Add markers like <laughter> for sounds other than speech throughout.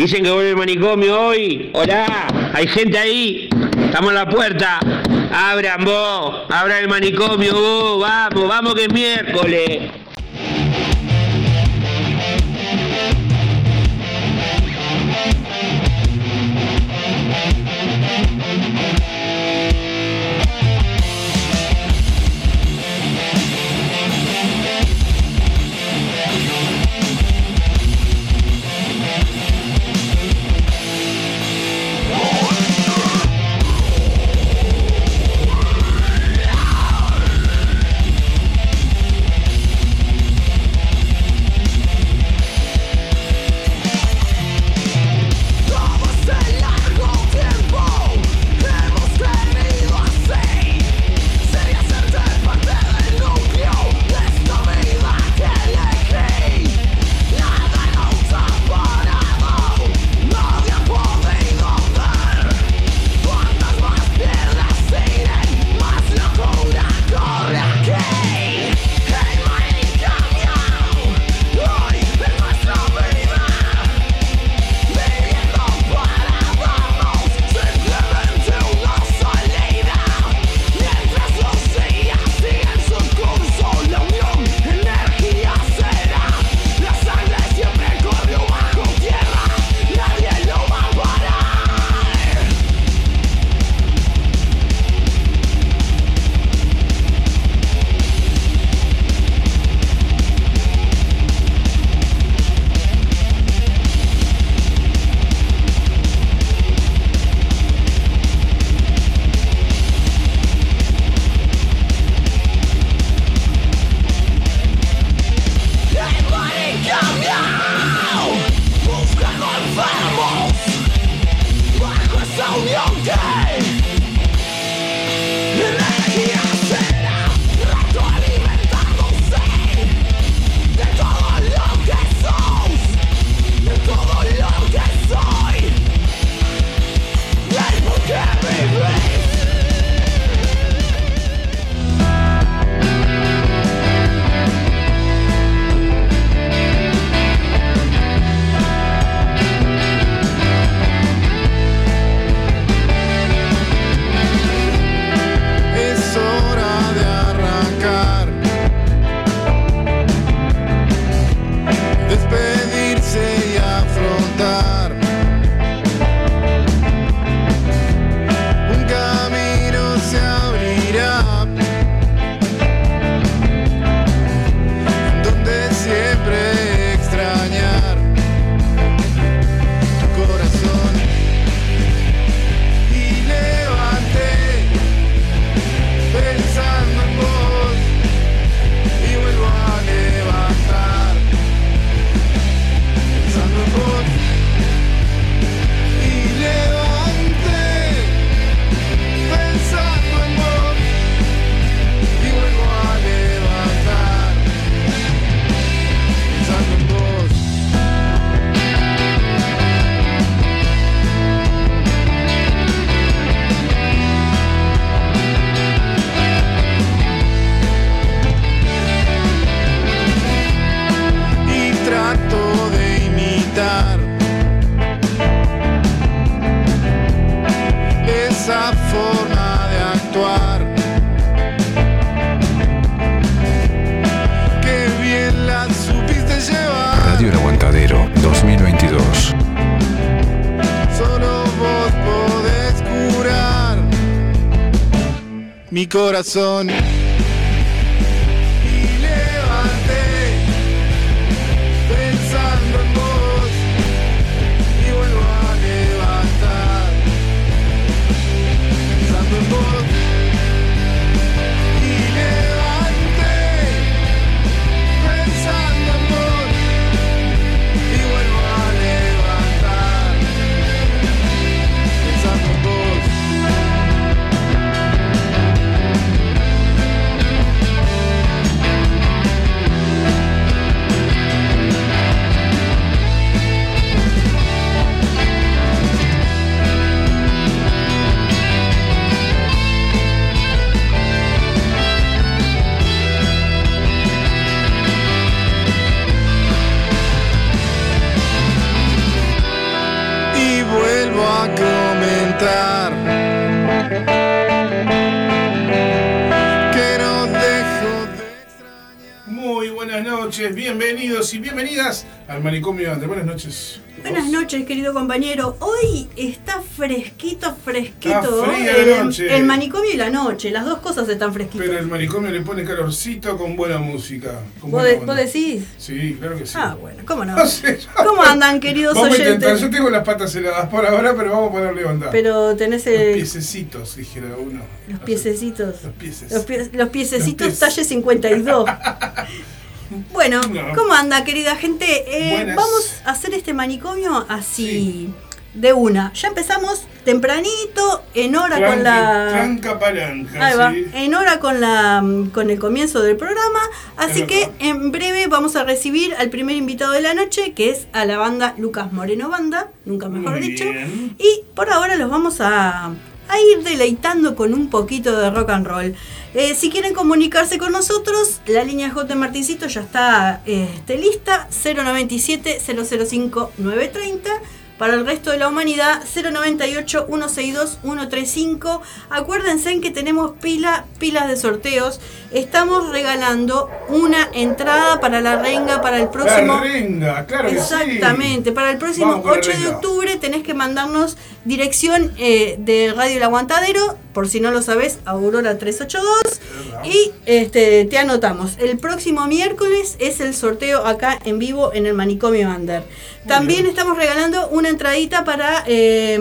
Dicen que vuelve el manicomio hoy. Hola, hay gente ahí. Estamos en la puerta. Abran vos, abran el manicomio vos. Vamos, vamos que es miércoles. Corazón. Querido compañero. Hoy está fresquito, fresquito. Está fría el, la noche. el manicomio y la noche, las dos cosas están fresquitas. Pero el manicomio le pone calorcito con buena música. con ¿Vos, buena de- onda. vos decís? Sí, claro que sí. Ah, bueno, ¿cómo no? <laughs> No sé, yo- ¿Cómo andan, queridos Vamos a intentar, oyentes? yo tengo las patas heladas por ahora, pero vamos a ponerle onda. Pero tenés Los el- piececitos, dijera uno. los piececitos. Los pieces. Los, pie- los piececitos Los pies. talle 52. <laughs> Bueno, No. ¿cómo anda, querida gente? Eh, vamos a hacer este manicomio así, de una. Ya empezamos tempranito, en hora con la... Tranca palanca, Ahí va, sí. en hora con la con el comienzo del programa, así que en breve vamos a recibir al primer invitado de la noche, que es a la banda Lucas Moreno Banda, nunca mejor Muy dicho. bien. Y por ahora los vamos a, a ir deleitando con un poquito de rock and roll. Eh, si quieren comunicarse con nosotros, la línea J Martincito ya está este, lista, 097 005 930. Para el resto de la humanidad, 098 162 135. Acuérdense en que tenemos pila, pilas de sorteos. Estamos regalando una entrada para la renga para el próximo. La renga, claro que sí. Exactamente, para el próximo Vamos con la 8 de octubre tenés que mandarnos dirección eh, de Radio El Aguantadero, por si no lo sabés, Aurora 382. verdad. Y este, te anotamos. El próximo miércoles es el sorteo acá en vivo en el Manicomio Under. También estamos regalando una entradita para eh,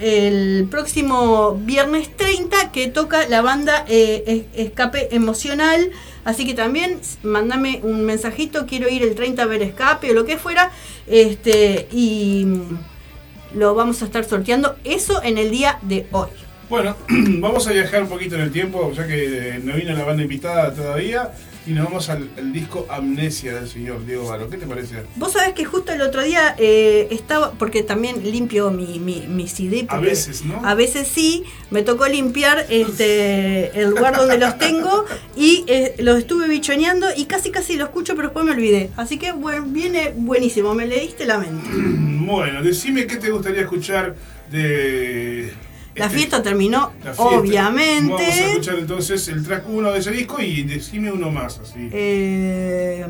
el próximo viernes 30 que toca la banda eh, Es- Escape Emocional. Así que también mandame un mensajito, quiero ir el 30 a ver Escape o lo que fuera. Este, y lo vamos a estar sorteando eso en el día de hoy. Bueno, <clears throat> vamos a viajar un poquito en el tiempo, ya que eh, no vino la banda invitada todavía, y nos vamos al, al disco Amnesia del señor Diego Varo. ¿Qué te parece? Vos sabés que justo el otro día eh, estaba, porque también limpio mi, mi, mi CD. A veces, ¿no? A veces sí, me tocó limpiar este el lugar donde los tengo y eh, los estuve bichoneando y casi casi lo escucho, pero después me olvidé. Así que bueno, viene buenísimo, me leíste la mente. <clears throat> Bueno, decime qué te gustaría escuchar de... La fiesta terminó, la fiesta. obviamente. Vamos a escuchar entonces el track 1 de ese disco y decime uno más, así. Eh,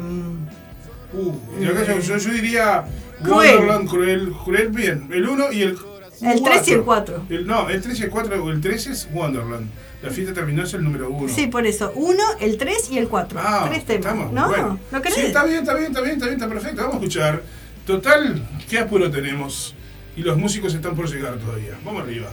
Uh, yo, yo- yo- diría Cruel. Wonderland, Cruel, Cruel, bien. El 1 y el El tres y el cuatro. El- no, el 3 y el 4, el 3 es Wonderland. La fiesta terminó es el número 1. sí, por eso. Uno, el 3 y el 4. Ah, Tres temas. estamos, ¿No? bueno. ¿Lo querés? Sí, está bien, está bien, está bien, está bien, está perfecto. Vamos a escuchar. Total, qué apuro tenemos. Y los músicos están por llegar todavía. Vamos arriba.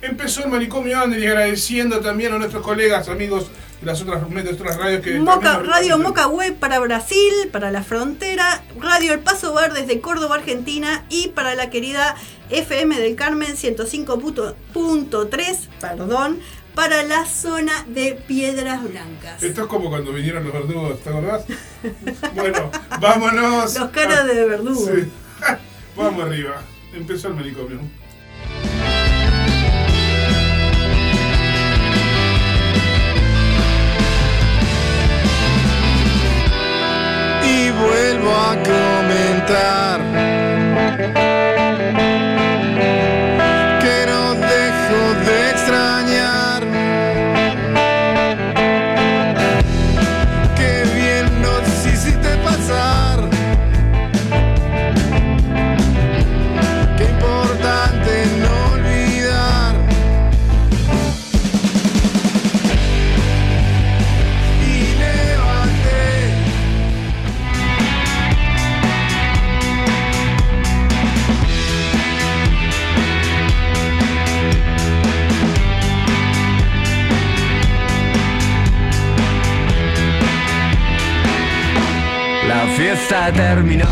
Empezó el manicomio Ander y agradeciendo también a nuestros colegas, amigos de las otras, de otras radios que. Moca, Radio. Moca Web para Brasil, para la frontera, Radio El Paso Verde desde Córdoba, Argentina y para la querida FM del Carmen 105.3, perdón, para la zona de Piedras Blancas. Esto es como cuando vinieron los verdugos, ¿te acordás? <laughs> bueno, vámonos. Los caras de verdugo. Sí. <laughs> Vamos arriba. Empezó el manicomio. Vuelvo a comentar terminó.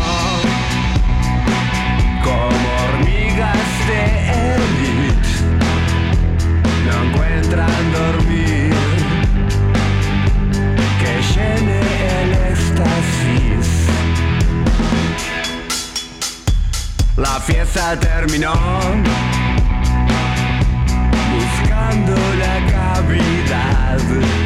Como hormigas de élite no encuentran dormir. Que llene el éxtasis. La fiesta terminó. Buscando la cavidad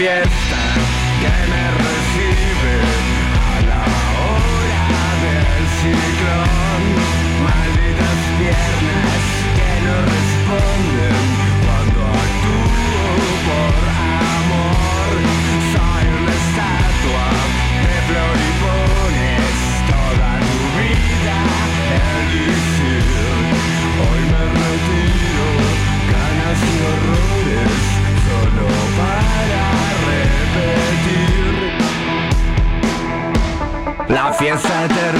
fiel. Repetir. La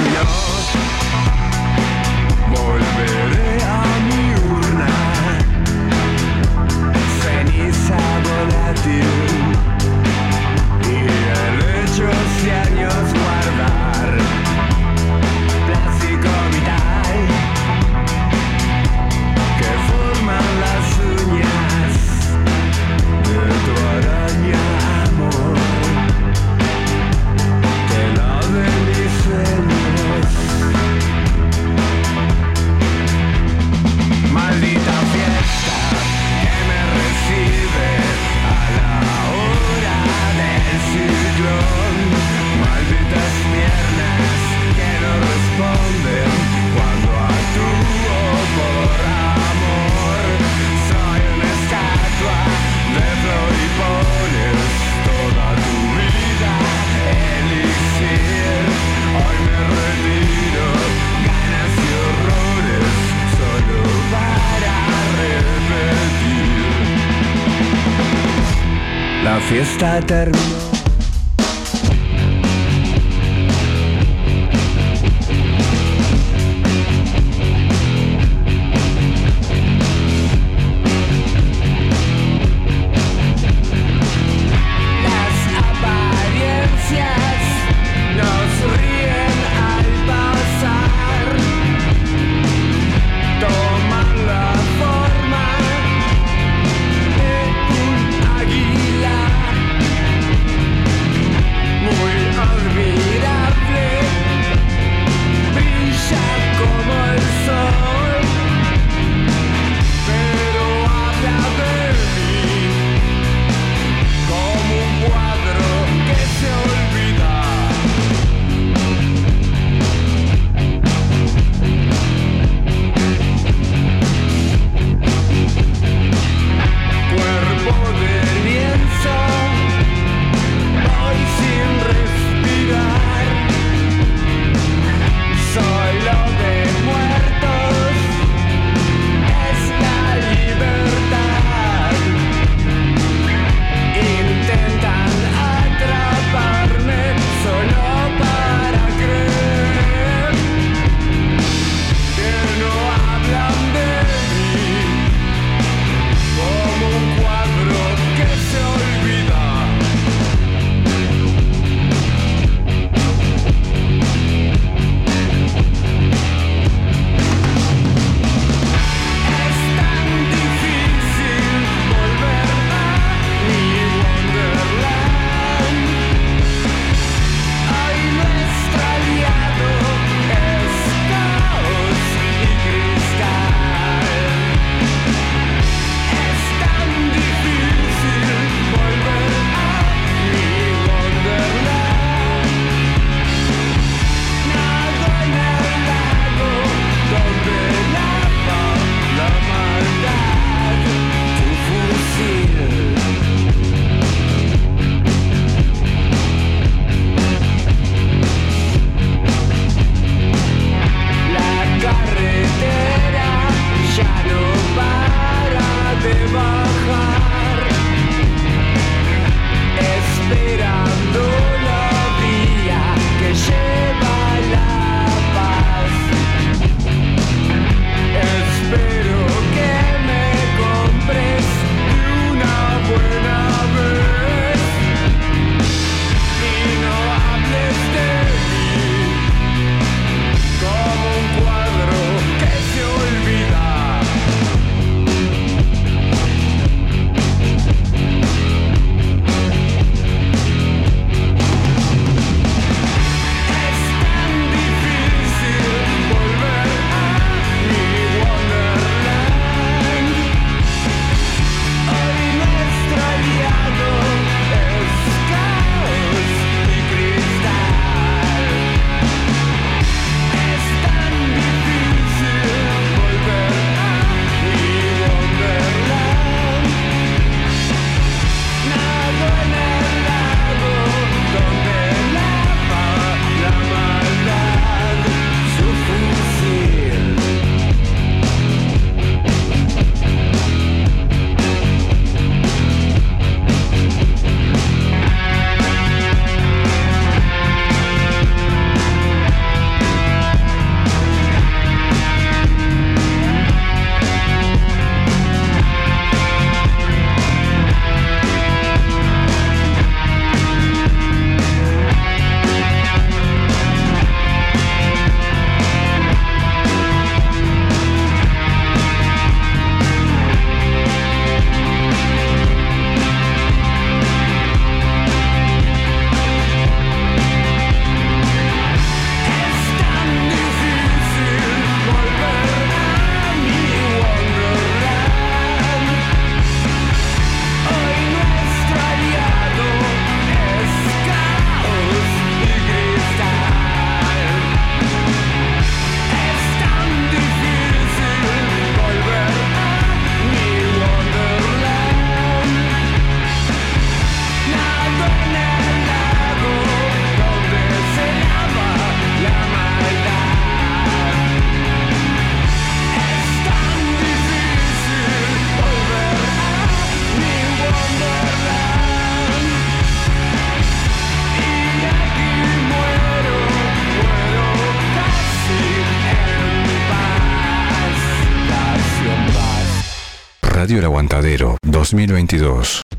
La 2022.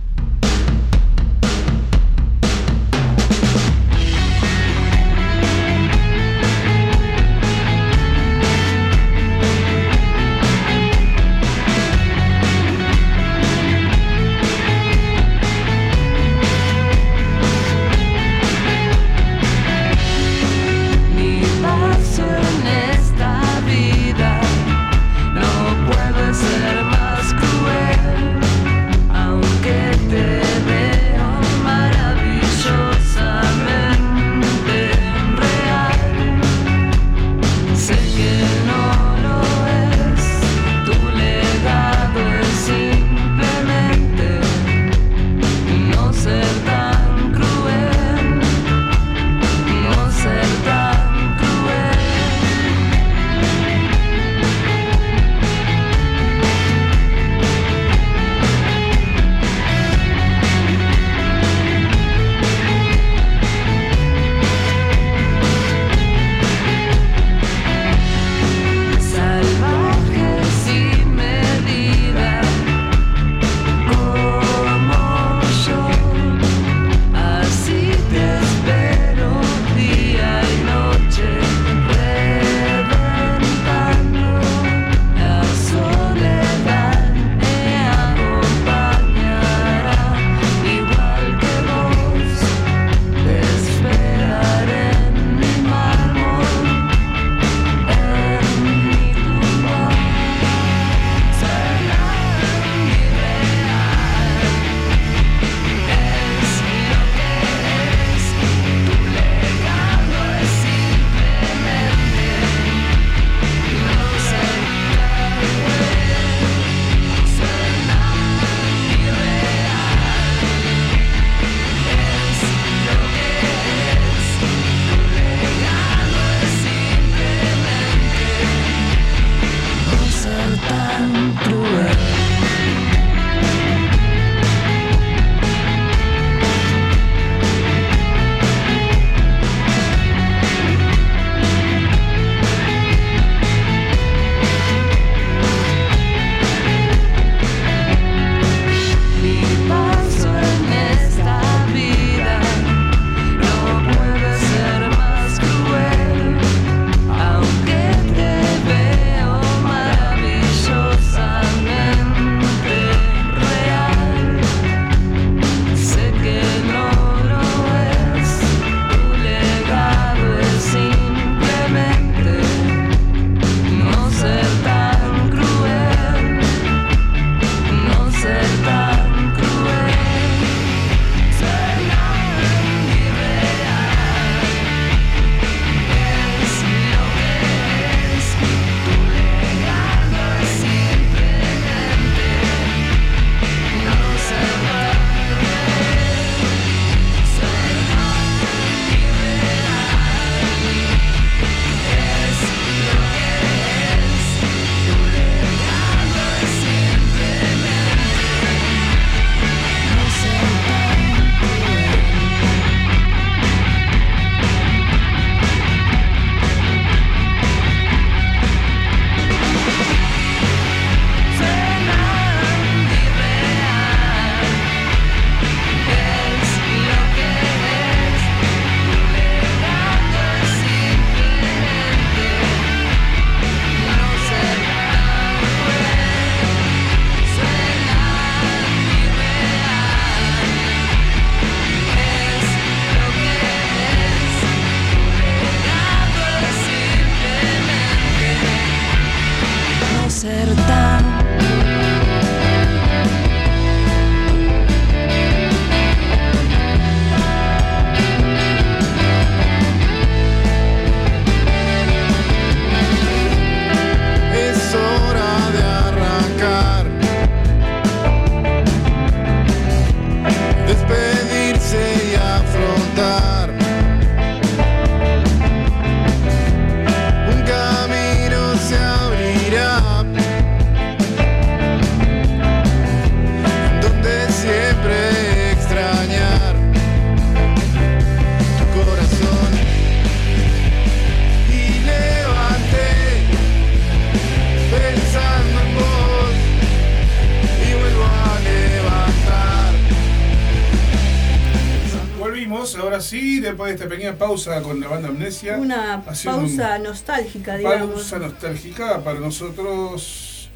De esta pequeña pausa con la banda Amnesia. Una pausa un- nostálgica, digamos. pausa nostálgica para nosotros.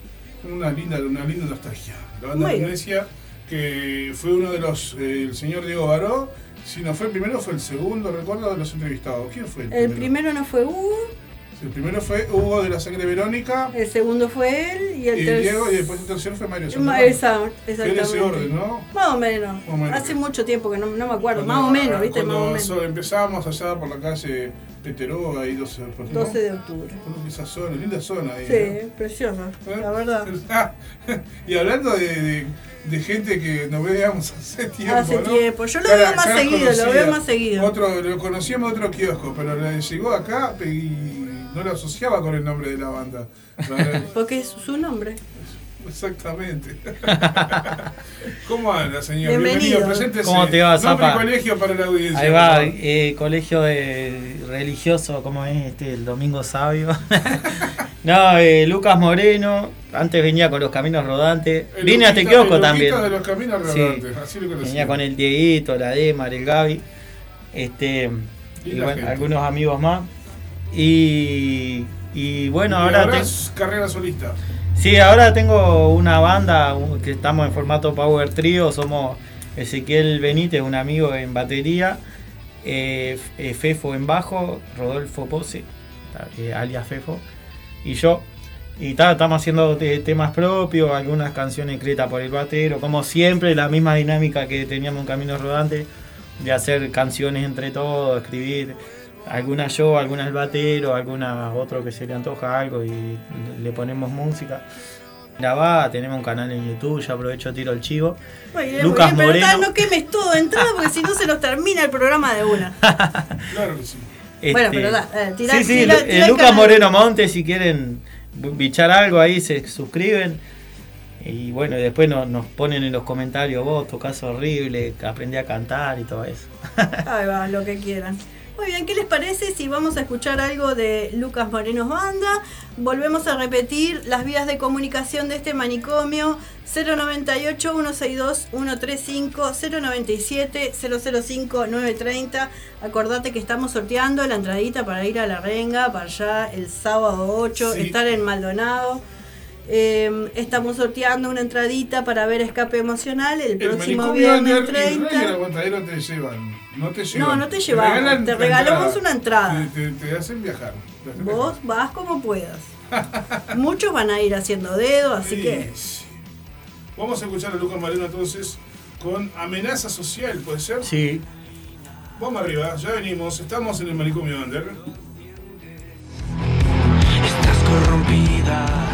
Una linda, una linda nostalgia. La banda Bueno. Amnesia, que fue uno de los. eh, el señor Diego Baró. Si no fue el primero, fue el segundo, recuerdo, de los entrevistados. ¿Quién fue el, El primero no fue Hugo, El primero fue Hugo de la Sangre Verónica. el segundo fue él y el tercero. Diego, y después el tercero fue Mario Fue en ese exactamente. orden, ¿no? Más o menos. Más o menos. Hace mucho tiempo que no, no me acuerdo. Cuando- más o menos, ¿viste? Más o menos. empezábamos allá por la calle Peteró, ahí 12, por- ¿no? 12 de octubre. Esa zona, linda zona ahí. Sí, preciosa, ¿no? la verdad. <laughs> y hablando de, de- de gente que nos veíamos hace tiempo. Hace ¿no? tiempo. Yo lo Cara- veo más seguido, lo veo más seguido. Otro, lo conocíamos de otro kiosco, pero le llegó acá y no lo asociaba con el nombre de la banda. <laughs> Porque es su nombre. Exactamente. <laughs> ¿Cómo anda, señor? Bienvenido. preséntese. ¿Cómo te va, Nombre y Zapa? colegio para la audiencia. Ahí va, eh, colegio de- religioso, ¿cómo es este? El Domingo Sabio. <laughs> no, eh, Lucas Moreno, antes venía con los caminos rodantes. El Vine a este Luquita- kiosco también. Luquita de los caminos Sí. rodantes, así lo. Venía con el Dieguito, la Demar, el Gaby. Este, y bueno, gente. algunos amigos más. Y, y bueno, Y ahora, ahora te- es carrera solista. Sí, ahora tengo una banda que estamos en formato Power Trio. Somos Ezequiel Benítez, un amigo en batería, eh, eh, Fefo en bajo, Rodolfo Pose, eh, alias Fefo, y yo. Y ta, estamos haciendo te- temas propios, algunas canciones escritas por el batero, como siempre, la misma dinámica que teníamos en Caminos Rodantes, de hacer canciones entre todos, escribir alguna yo, alguna el batero, alguna otro que se le antoja algo y le ponemos música. Grabá, tenemos un canal en YouTube, ya aprovecho tiro el chivo. Lucas bien, Moreno. no quemes todo de entrada porque si no se nos termina el programa de una. <laughs> Claro que sí. Bueno, pero da, eh, tirá- sí, sí, eh, Lucas. Moreno Monte, si quieren bichar algo ahí, se suscriben. Y bueno, y después nos, nos ponen en los comentarios, vos tocas horrible, aprendí a cantar y todo eso. Ahí va, lo que quieran. Muy bien, ¿qué les parece si vamos a escuchar algo de Lucas Morenos Banda? Volvemos a repetir las vías de comunicación de este manicomio 098-162-135, 097-005-930. Acordate que estamos sorteando la entradita para ir a la renga, para allá el sábado 8, Sí. estar en Maldonado. Eh, estamos sorteando una entradita para ver Escape Emocional el, El próximo viernes Ander y Rey y el 30. aguantadero te llevan. No te llevan. No, no te llevamos, regalan te la regalamos una entrada. Te, te- te hacen viajar. te hacen Vos vas como puedas. <laughs> Muchos van a ir haciendo dedo, así que. Sí. Vamos a escuchar a Lucas Moreno entonces con amenaza social, ¿puede ser? Sí, Vamos arriba, ya venimos, estamos en el manicomio Under. Estás corrompida.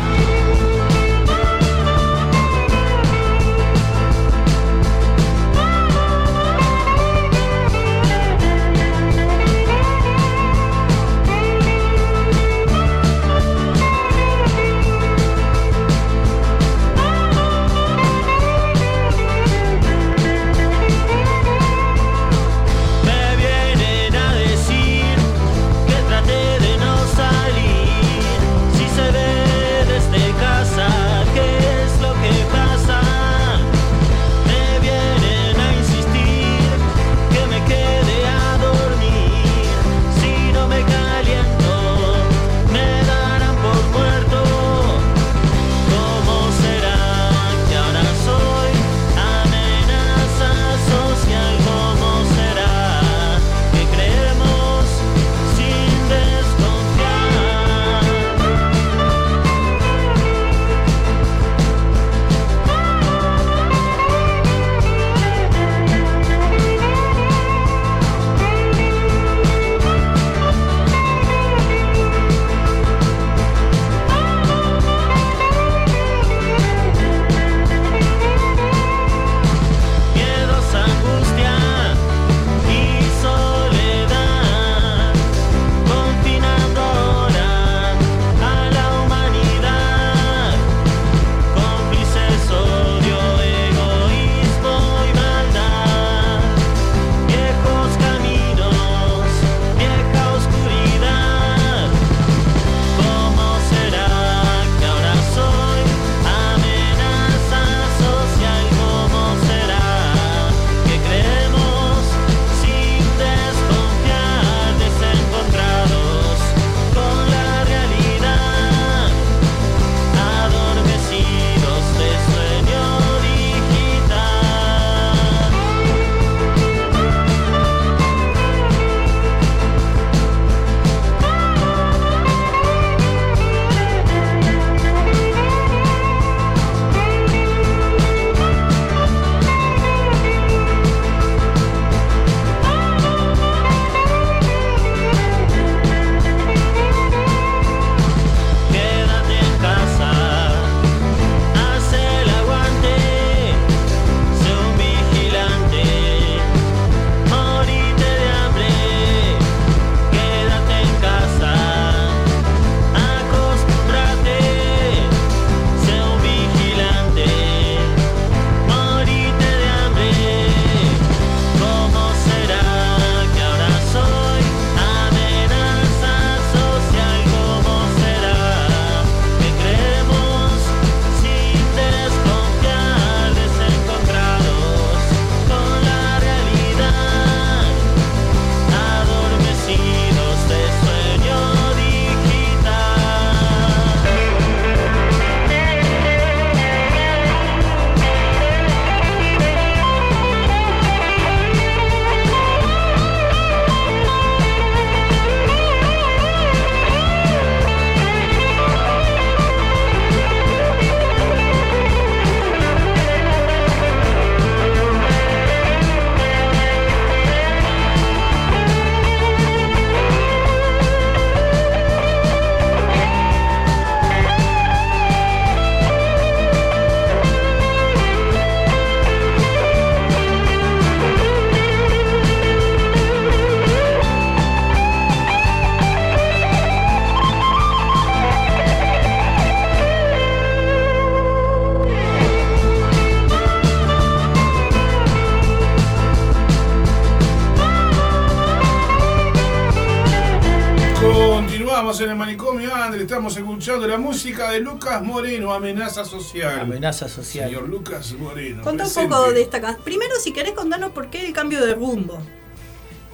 Continuamos en el manicomio André, estamos escuchando la música de Lucas Moreno, Amenaza Social. Amenaza social. Señor Lucas Moreno. Contá un poco de esta canción. Primero, si querés contarnos por qué el cambio de rumbo.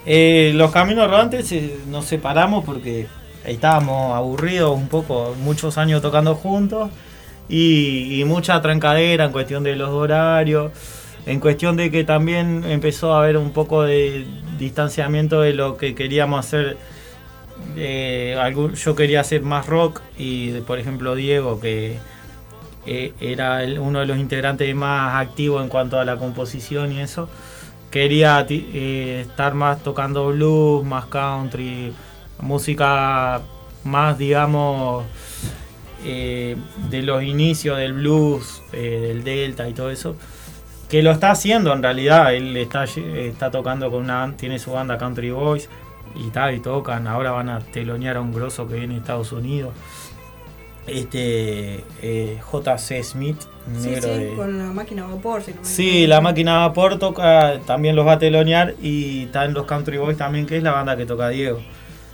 Eh, los caminos rodantes eh, nos separamos porque estábamos aburridos un poco, muchos años tocando juntos y, y mucha trancadera en cuestión de los horarios, en cuestión de que también empezó a haber un poco de distanciamiento de lo que queríamos hacer. Yo quería hacer más rock y por ejemplo Diego que eh, era uno de los integrantes más activos en cuanto a la composición y eso quería eh, estar más tocando blues, más country, música más, digamos, eh, de los inicios del blues, del delta y todo eso. Que lo está haciendo en realidad, él está, está tocando con una, tiene su banda Country Boys y tal, y tocan, ahora van a telonear a un grosso que viene de Estados Unidos. Este eh, JC Smith, un Sí, negro sí, de, con la máquina a vapor. Si no me Sí, la máquina de vapor toca, también los va a telonear y está en los Country Boys también, que es la banda que toca Diego,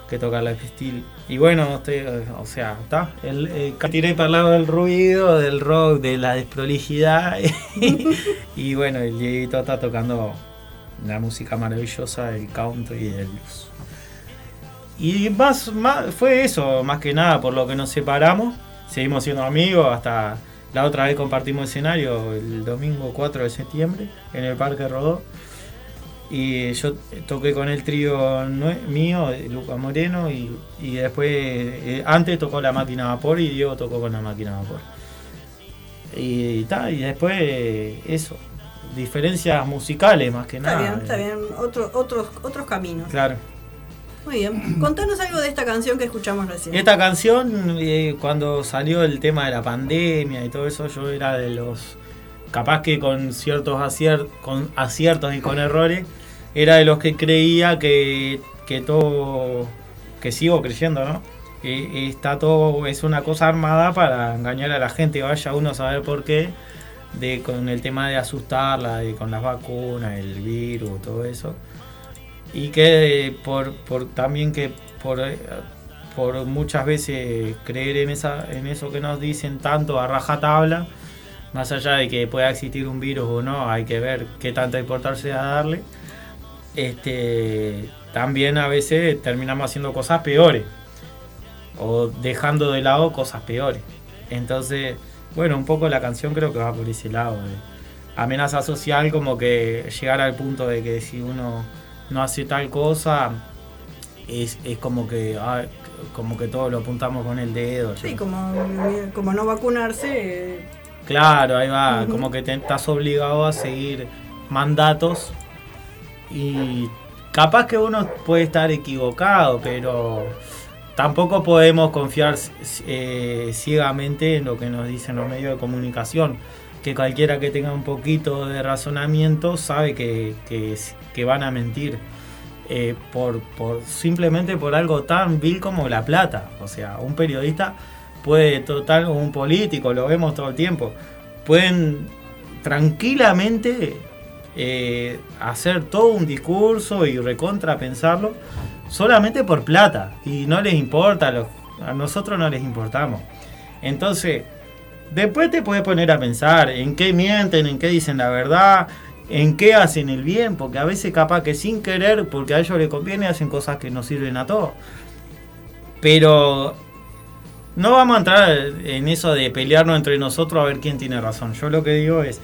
que toca la Steel. Y bueno, este, o sea, está. El, eh, tiré para el lado del ruido, del rock, de la desprolijidad. <laughs> y bueno, el Dieguito está tocando la música maravillosa del country y del blues. Y más, más fue eso, más que nada, por lo que nos separamos. Seguimos siendo amigos hasta la otra vez compartimos escenario el domingo 4 de septiembre en el Parque Rodó. Y yo toqué con el trío mío, de Luca Moreno, y, y después, eh, antes tocó la máquina a vapor y Diego tocó con la máquina a vapor. Y, ta, y después eh, eso, diferencias musicales más que Está nada. bien, está bien. Otro, otros, otros caminos. Claro. Muy bien. Contanos algo de esta canción que escuchamos recién. Esta canción, eh, cuando salió el tema de la pandemia y todo eso, yo era de los. capaz que con ciertos acier- con aciertos y con errores, era de los que creía que, que todo. que sigo creyendo, ¿no? Que está todo. es una cosa armada para engañar a la gente, vaya uno a saber por qué. De, con el tema de asustarla, de, con las vacunas, el virus, todo eso y que por, también que por, eh, por muchas veces creer en esa en eso que nos dicen tanto a rajatabla más allá de que pueda existir un virus o no hay que ver qué tanta importancia darle. Este también a veces terminamos haciendo cosas peores o dejando de lado cosas peores. Entonces bueno un poco la canción creo que va por ese lado amenaza social como que llegar al punto de que si uno no hace tal cosa, es, es como que ah, como que todos lo apuntamos con el dedo. Sí, yo- como, como no vacunarse. eh, Claro, ahí va, como que te, estás obligado a seguir mandatos y capaz que uno puede estar equivocado, pero tampoco podemos confiar eh, ciegamente en lo que nos dicen los medios de comunicación, que cualquiera que tenga un poquito de razonamiento sabe que, que, van a mentir. eh, por, por simplemente por algo tan vil como la plata. O sea, un periodista puede total, un político, lo vemos todo el tiempo, pueden tranquilamente eh, hacer todo un discurso y recontra pensarlo solamente por plata y no les importa, los- a nosotros no les importamos. Entonces, después te puedes poner a pensar en qué mienten, en qué dicen la verdad, en qué hacen el bien, porque a veces capaz que sin querer, porque a ellos les conviene, hacen cosas que no sirven a todos. Pero no vamos a entrar en eso de pelearnos entre nosotros a ver quién tiene razón. Yo lo que digo es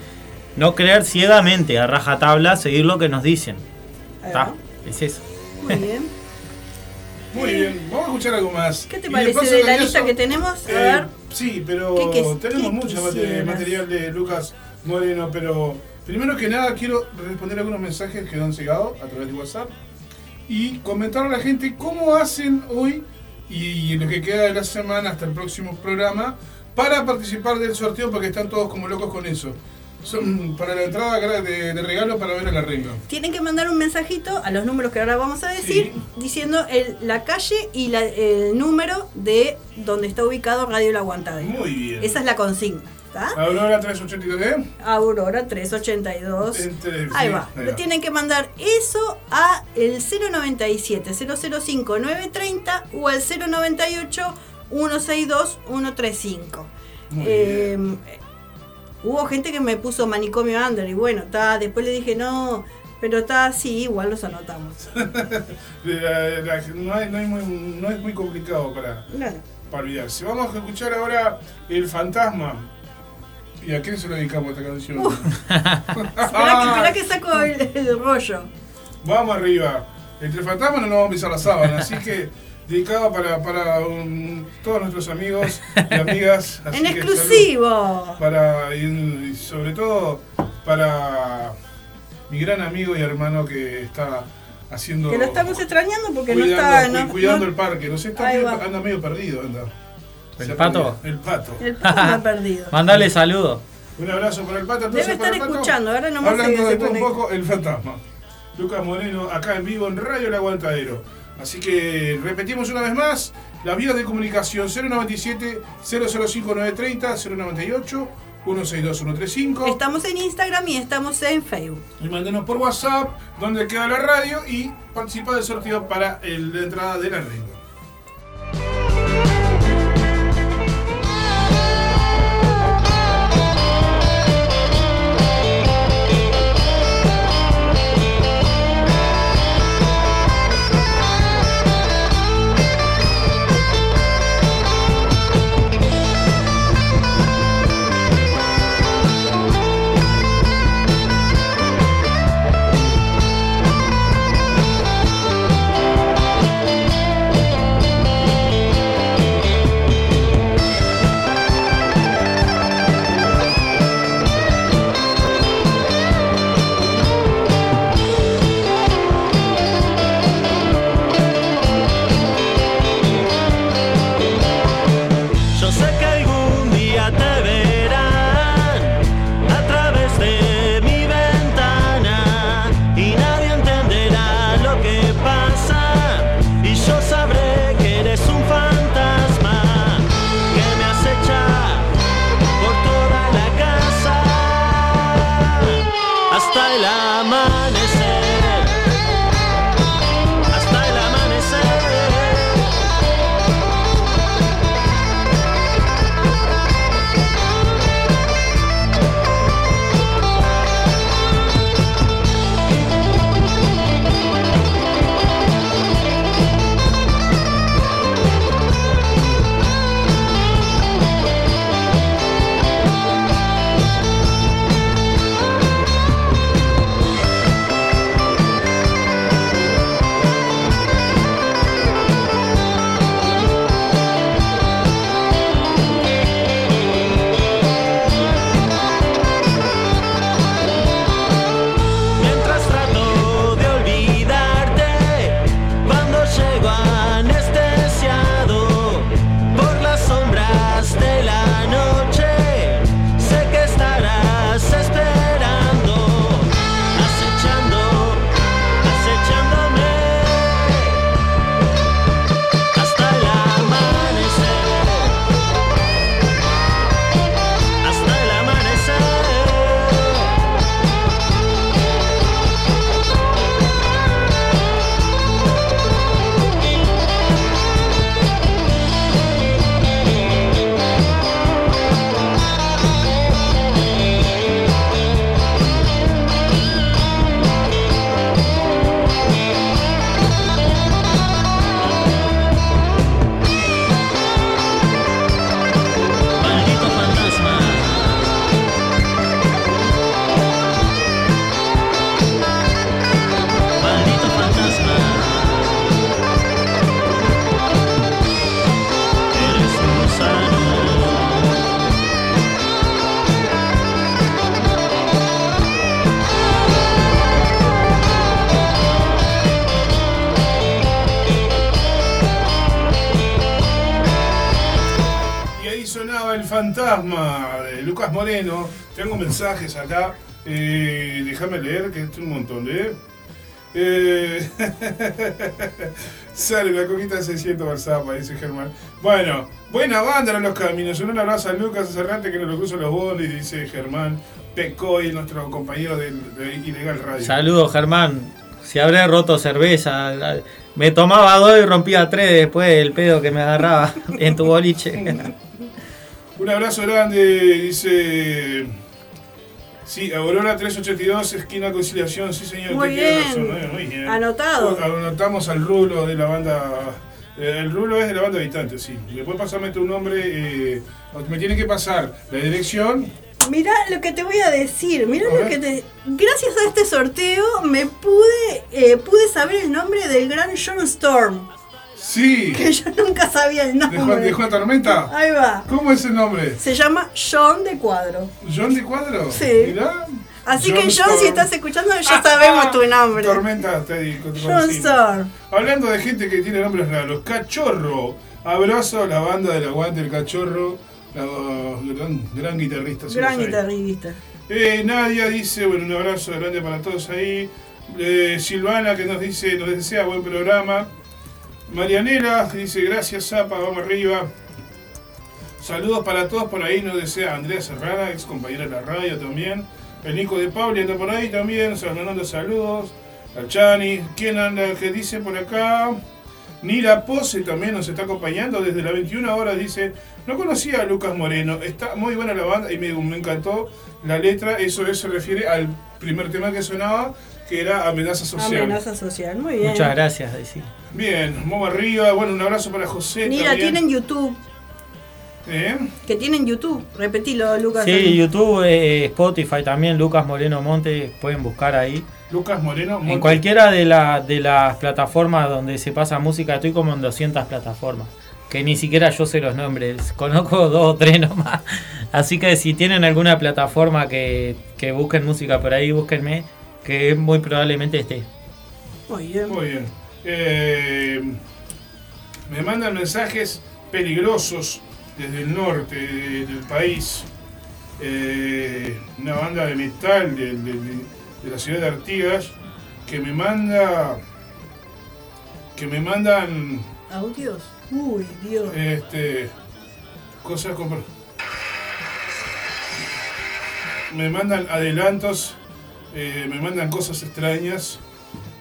no creer ciegamente a rajatabla, seguir lo que nos dicen. va. es eso. Muy bien. Muy bien, vamos a escuchar algo más. ¿Qué te Y parece de la eso, lista que tenemos? A eh, ver. Sí, pero ¿Qué- qué- tenemos qué mucho quisieras? material de Lucas Moreno, pero primero que nada quiero responder algunos mensajes que nos han llegado a través de WhatsApp y comentar a la gente cómo hacen hoy y lo que queda de la semana hasta el próximo programa para participar del sorteo porque están todos como locos con eso. Son para la entrada de, de regalo para ver el arreglo. Tienen que mandar un mensajito a los números que ahora vamos a decir, diciendo el- la calle y la- el número de donde está ubicado Radio El Aguantadero. Muy bien. Esa es la consigna. ¿Está? Aurora 382 ¿eh? Aurora 382. Entre- Ahí sí, va. ahí Le va. tienen que mandar eso a el 097 005 930 o al 098 162 135. Muy Eh, hubo gente que me puso manicomio under y bueno, está, después le dije no, pero está así, igual los anotamos. <laughs> La- no, hay- no hay muy- no es muy complicado para, Claro. para olvidarse. Vamos a escuchar ahora El Fantasma. ¿Y a quién se lo dedicamos esta canción? <laughs> Esperá que, esperá que saco el, el rollo. Vamos arriba. Entre fantasmas no nos vamos a pisar la sábana, así que dedicado para, para um, todos nuestros amigos y amigas. <laughs> así En que exclusivo. Para, y, y sobre todo para mi gran amigo y hermano que está haciendo. Que lo estamos extrañando porque no está. no- cuidando no- el parque. No sé, está medio- anda medio perdido. Anda. ¿El Se pato? El pato. el pato <laughs> perdido. Mandale saludos. Un abrazo para el pato. Debe entonces, para estar el pato. escuchando, ahora nomás Hablando de todo un poco, el fantasma. Lucas Moreno, acá en vivo en Radio El Aguantadero. Así que repetimos una vez más, las vías de comunicación 097 005 930 098 162 135 Estamos en Instagram y estamos en Facebook. y mándenos por WhatsApp donde queda la radio y participa del sorteo para el- la entrada de la ringa. Mensajes acá. Eh, déjame leer, que es un montón. ¿eh? <laughs> Eh, Sale la coquita de 600 Barzapa, dice Germán. Bueno, buena banda en los caminos. Un abrazo a Lucas Cerrante que nos lo cruza los bolis, dice Germán Pecoy, nuestro compañero del, de Ilegal Radio. Saludos, Germán. Si habré roto cerveza, me tomaba dos y rompía tres después del pedo que me agarraba <laughs> en tu boliche. <laughs> Un abrazo grande, dice. Sí, Aurora 382, esquina conciliación, sí señor. Muy bien. razón, eh, muy bien. Anotado. Anotamos al rulo de la banda. eh, El rulo es de la banda habitante, sí. Después pasarme tu nombre. eh, me tiene que pasar la dirección. Mirá lo que te voy a decir, mirá A lo ver. que te... Gracias a este sorteo me pude, eh, pude saber el nombre del gran John Storm, Sí. que yo nunca sabía el ¿De Juan, nombre. de Juan Tormenta? Ahí va. ¿Cómo es el nombre? Se llama John de Cuadro. ¿John de Cuadro? Sí. Mirá. Así John que John, Storm. si estás escuchando, ya Ah, sabemos tu nombre. Tormenta, te digo. John. Storm. Hablando de gente que tiene nombres raros, Cachorro. Abrazo a la banda del Aguante el Cachorro, la gran, gran guitarrista. si Gran guitarrista. Eh, Nadia dice, bueno, un abrazo grande para todos ahí. Eh, Silvana que nos dice, nos desea buen programa. Marianela dice, gracias Zapa, vamos arriba. Saludos para todos por ahí, nos desea Andrea Serrana, ex compañera de la radio también. El Nico de Pauli anda por ahí también, mandando saludos. Al Chani, ¿quién anda? ¿Qué dice por acá? Nira Pose también nos está acompañando desde las 21 horas. Dice: No conocía a Lucas Moreno, está muy buena la banda y me, me encantó la letra. Eso, eso se refiere al primer tema que sonaba, que era Amenaza Social. Amenaza social, muy bien. Muchas gracias, Daisy. Bien, vamos arriba. Bueno, un abrazo para José. Mira, también. tienen YouTube. ¿Eh? Que tienen YouTube. Repetilo, Lucas. Sí, YouTube, eh, Spotify también, Lucas Moreno Monte, pueden buscar ahí. Lucas Moreno. En Monte. cualquiera de, la- de las plataformas donde se pasa música, estoy como en 200 plataformas. Que ni siquiera yo sé los nombres, conozco <laughs> dos o tres nomás. Así que si tienen alguna plataforma que, que busquen música por ahí, búsquenme, que muy probablemente esté. Muy bien. Muy bien. Eh, me mandan mensajes peligrosos desde el norte de- del país. Eh, una banda de metal de, de- de- de la ciudad de Artigas que me manda. que me mandan Audios. Uy, Dios. este cosas como me mandan adelantos eh, me mandan cosas extrañas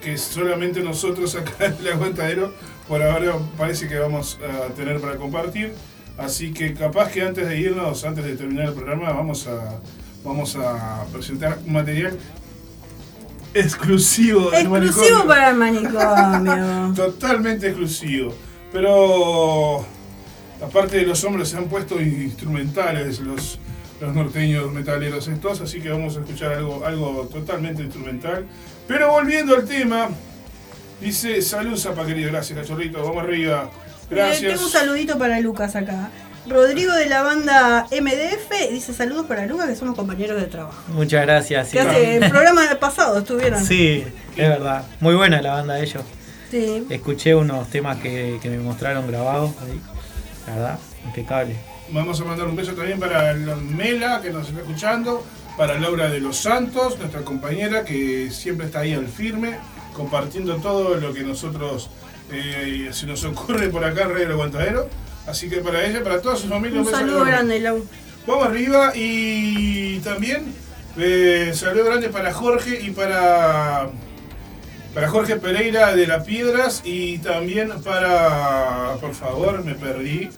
que solamente nosotros acá en el aguantadero por ahora parece que vamos a tener para compartir así que capaz que antes de irnos antes de terminar el programa vamos a vamos a presentar un material exclusivo del Exclusivo manicomio. para el manicomio. <laughs> Totalmente exclusivo. Pero aparte de los hombres se han puesto instrumentales los, los norteños metaleros estos, así que vamos a escuchar algo, algo totalmente instrumental. Pero volviendo al tema, dice salud Zapa querido, gracias cachorrito, vamos arriba. Eh, tengo un Gracias. saludito para Lucas acá. Rodrigo de la banda MDF dice saludos para Lucas, que somos compañeros de trabajo. Muchas gracias. Sí, Que hace el programa pasado estuvieron. Sí, es verdad. Muy buena la banda de ellos. Sí. Escuché unos temas que, que me mostraron grabados ahí. La verdad, impecable. Vamos a mandar un beso también para la Mela que nos está escuchando, para Laura de los Santos, nuestra compañera que siempre está ahí al firme, compartiendo todo lo que nosotros eh, se nos ocurre por acá en Radio Aguantadero. Así que para ella, para toda su familia, Un beso saludo grande, Lau. Vamos arriba y también eh, saludo grande para Jorge y para para Jorge Pereira de las Piedras y también para por favor me perdí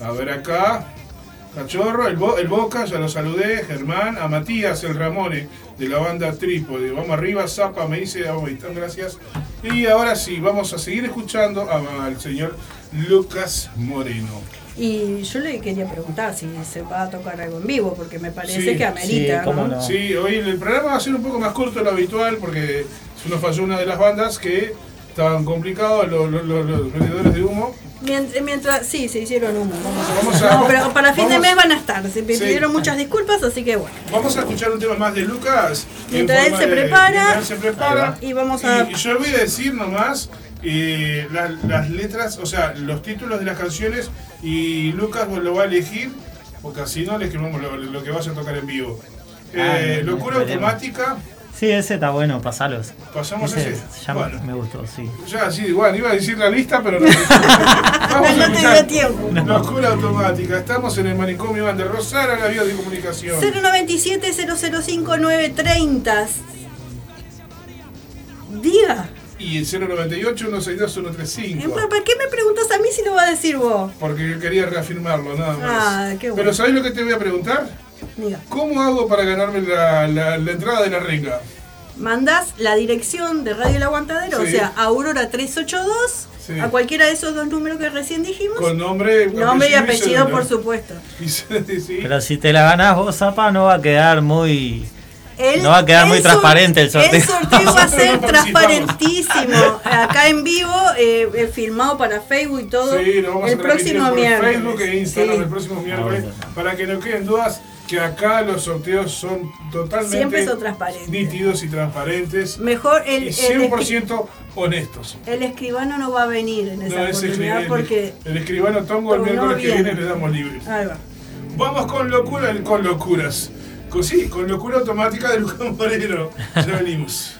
a ver acá Cachorro, el, Bo- el Boca, ya lo saludé, Germán, a Matías, el Ramone, de la banda Trípode. Vamos arriba, Zapa, me dice, vamos, están, gracias. Y ahora sí, vamos a seguir escuchando al señor Lucas Moreno. Y yo le quería preguntar si se va a tocar algo en vivo, porque me parece Sí, que amerita. sí, cómo ¿no? no. Sí, hoy el programa va a ser un poco más corto de lo habitual porque se nos falló una de las bandas que estaban complicados, los, los- los- los vendedores de humo. Mientras, mientras- sí, se hicieron humo. Vamos a ver. Vamos a- no, pero para fin de mes van a estar. Se me Sí. pidieron muchas disculpas, así que bueno. Vamos a escuchar un tema más de Lucas. en Mientras él se de- prepara, él se prepara. y vamos a- Y yo voy a decir nomás eh, la- las letras, o sea, los títulos de las canciones y Lucas lo va a elegir porque así no le escribimos lo, lo que vaya a tocar en vivo. Ah, Eh, Locura automática. Sí, ese está bueno, pasalos. ¿Pasamos ese? Ya Bueno. me gustó, sí. Ya, sí, igual, iba a decir la lista, pero no. <laughs> Vamos No te dio tiempo. Locura automática. Estamos en el manicomio Van de Rosara, la vía de comunicación. 097 005 930. Diga. Y el 098 162 135. Eh, ¿Para qué me preguntas a mí si lo va a decir vos? Porque yo quería reafirmarlo, nada más. Ah, qué bueno. Pero ¿sabés lo que te voy a preguntar? Diga. ¿Cómo hago para ganarme la, la- la entrada de la renga? Mandás la dirección de Radio El Aguantadero, Sí. o sea, Aurora 382, Sí. a cualquiera de esos dos números que recién dijimos. Con nombre, Nombre y apellido, por supuesto. Sí. Pero si te la ganás vos, Zapa, no va a quedar muy. El- No va a quedar muy transparente el sorteo. El sorteo va a <laughs> ser <laughs> transparentísimo. Acá en vivo, eh, eh, filmado para Facebook y todo. Sí, lo vamos el a próximo miércoles. Facebook e Instagram Sí. el próximo miércoles. Para que no queden dudas, que acá los sorteos son totalmente Siempre son transparentes. nítidos y transparentes. Mejor el, y el, 100% honestos. el escribano no va a venir en esa No, oportunidad el, porque. el escribano Tongo el miércoles que viene. viene le damos libre. Ahí va. Vamos con locura, con locuras. Con, sí, con locura automática de Lucas Moreno. Ya venimos.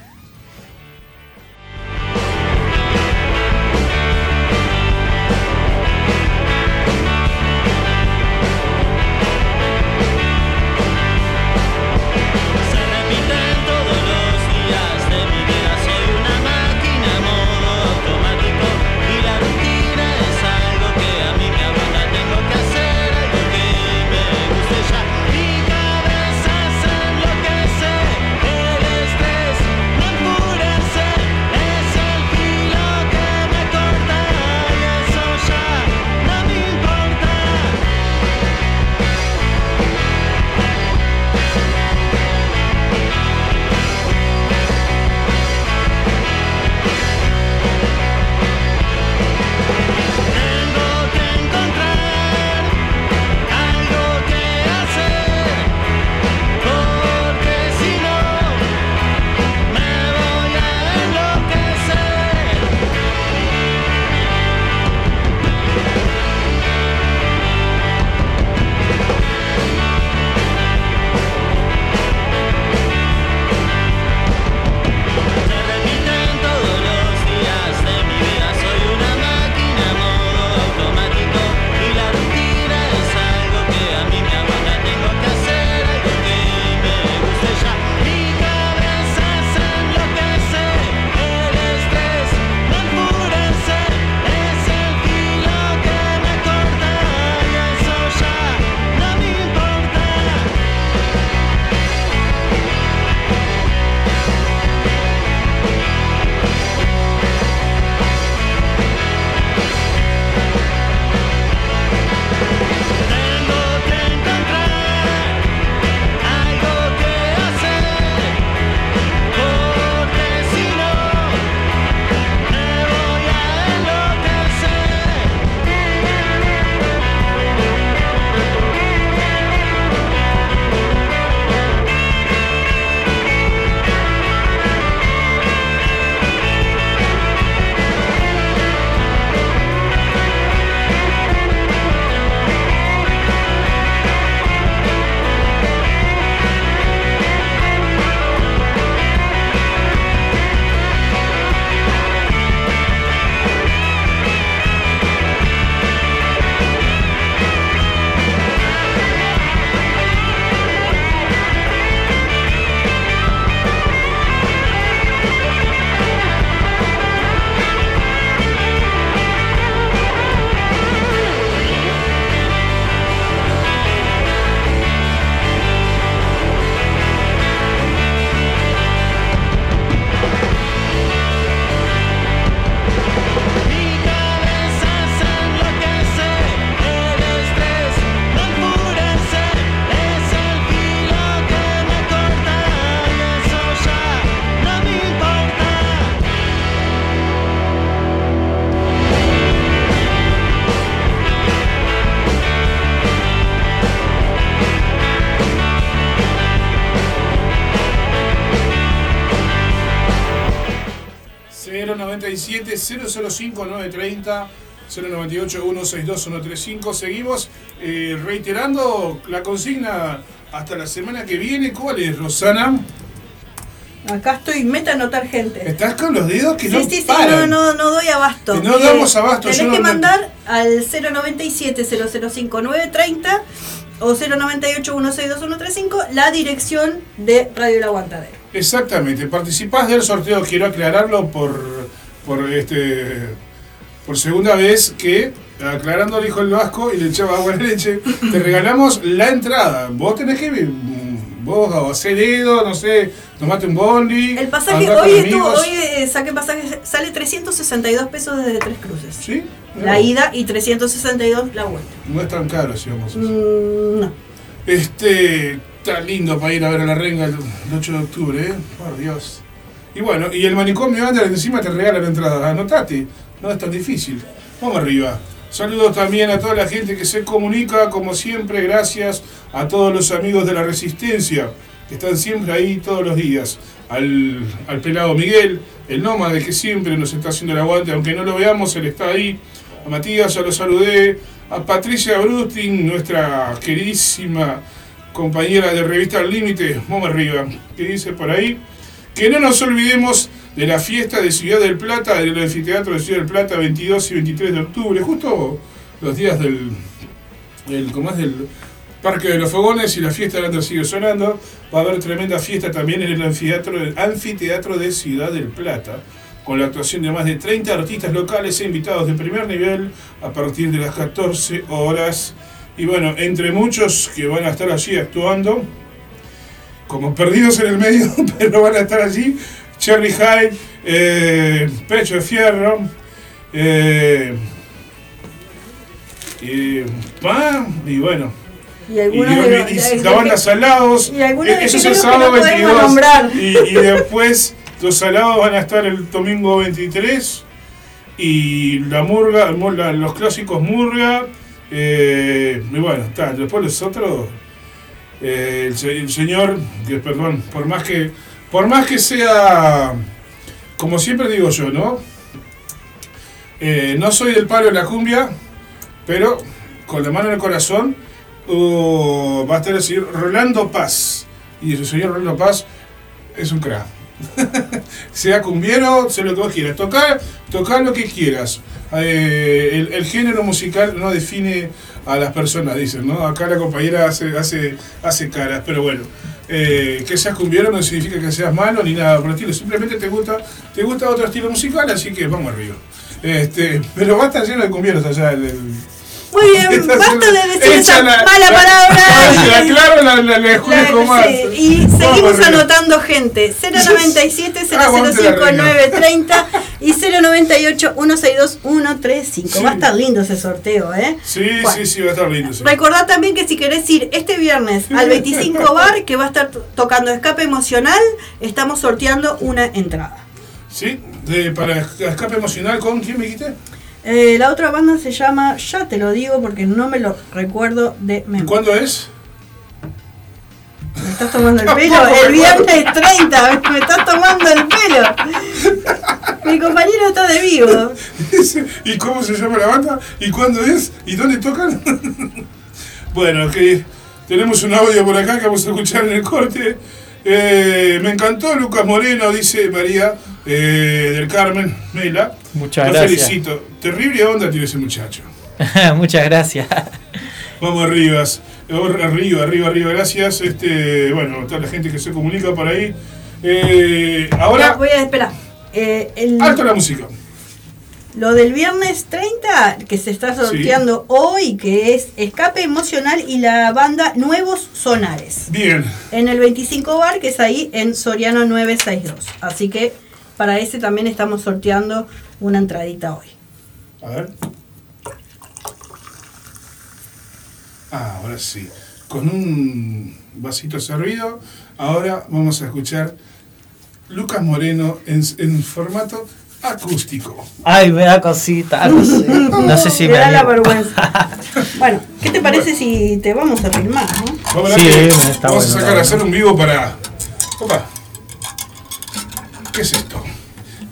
097 005 930 098 162 135 Seguimos eh, reiterando la consigna hasta la semana que viene. ¿Cuál es, Rosana? Acá estoy, meta anotar gente. Estás con los dedos que Sí, no sí, sí, paran. no, no, no doy abasto. Que no damos abasto, Tenés yo que no- mandar al 097-005-930 o 098-162-135 la dirección de Radio El Aguantadero. Exactamente, participás del sorteo, quiero aclararlo por, por este por segunda vez que aclarando dijo el Vasco y le echaba agua en la leche, te regalamos la entrada. Vos tenés que vos o hacer dedo, no sé, tomate un bondi. El pasaje, hoy, estuvo, hoy eh, saqué pasaje, sale 362 pesos desde Tres Cruces. ¿Sí? La ida y 362 la vuelta. No es tan caro, si vamos a hacer. Mm, no. Este, está lindo para ir a ver a la renga el, el 8 de octubre, ¿eh? Por Dios. Y bueno, y el manicomio anda encima te regala la entrada. Anotate, no es tan difícil. Vamos arriba. Saludos también a toda la gente que se comunica, como siempre, gracias a todos los amigos de la Resistencia, que están siempre ahí todos los días. Al, al pelado Miguel, el nómade que siempre nos está haciendo el aguante, aunque no lo veamos, él está ahí. A Matías ya lo saludé. A Patricia Brustin, nuestra queridísima compañera de revista Al Límite, vamos arriba, que dice por ahí, que no nos olvidemos de la fiesta de Ciudad del Plata, del anfiteatro de Ciudad del Plata, 22 y 23 de octubre, justo los días del, del, ¿cómo es? del Parque de los Fogones y la fiesta del Under sigue sonando. Va a haber tremenda fiesta también en el anfiteatro, el anfiteatro de Ciudad del Plata, con la actuación de más de 30 artistas locales e invitados de primer nivel a partir de las 14 horas. Y bueno, entre muchos que van a estar allí actuando, como perdidos en el medio, <laughs> pero van a estar allí, Cherry Hyde, eh, Pecho de Fierro, eh, y, ah, y bueno, Y algunos y- de y la banda Salados, y algunos eh, de eso es el no sábado podemos 22, nombrar. y, <laughs> después los Salados van a estar el domingo 23, y la murga, la- los clásicos murga, eh, y bueno, está, después los otros, eh, el, se- el señor, que perdón, por más que, por más que sea, como siempre digo yo, ¿no? Eh, no soy del palo de la cumbia, pero con la mano en el corazón uh, va a estar el señor Rolando Paz. Y el señor Rolando Paz es un crack. <laughs> sea cumbiero, sea lo que vos quieras. Tocar, tocar lo que quieras. Eh, el, género musical no define a las personas, dicen, ¿no? Acá la compañera hace, hace, hace caras, pero bueno. eh, que seas cumbiero no significa que seas malo ni nada por el estilo. Simplemente te gusta, te gusta otro estilo musical, así que vamos arriba. Este, pero va a estar lleno de cumbieros allá el, Muy bien, basta de decir esa la- mala la- palabra. <laughs> La, claro, la, la, sí, y seguimos anotando gente. 097 Aguante la 005 930 y 098 162 135. Sí. Va a estar lindo ese sorteo, ¿eh? Sí, Bueno. sí, sí, va a estar lindo. sí. Recordad también que si querés ir este viernes al 25 <laughs> Bar, que va a estar to- tocando Escape Emocional, estamos sorteando una entrada. Sí, de- para escape emocional con quién me dijiste. Eh, la otra banda se llama, ya te lo digo porque no me lo recuerdo de memoria. ¿Cuándo es? Me estás tomando el <laughs> pelo. El viernes 30. Me estás tomando el pelo. Mi compañero está de vivo. <laughs> ¿Y cómo se llama la banda? ¿Y cuándo es? ¿Y dónde tocan? <laughs> bueno, que tenemos un audio por acá que vamos a escuchar en el corte. Eh, me encantó Lucas Moreno, dice María eh, del Carmen Mela. Muchas Lo gracias. felicito. Terrible onda tiene ese muchacho. <laughs> Muchas gracias. Vamos arriba, arriba, arriba, arriba, gracias. Este, bueno, toda la gente que se comunica por ahí. Eh, Ya, ahora, voy a esperar. Eh, el- alto la música. Lo del viernes 30, que se está sorteando hoy, que es Escape Emocional y la banda Nuevos Sonares. Bien, En el 25 Bar, que es ahí en Soriano 962. Así que para ese también estamos sorteando una entradita hoy. a ver. Ah, ahora sí. Con un vasito servido, ahora vamos a escuchar Lucas Moreno en, en formato acústico. Ay, me da cosita. No sé, no sé si Me me da la vergüenza. <laughs> Bueno, ¿qué te parece si te vamos a filmar? no? Vamos, Sí, que está vamos bueno, a sacar a hacer un vivo para. Opa. ¿Qué es esto?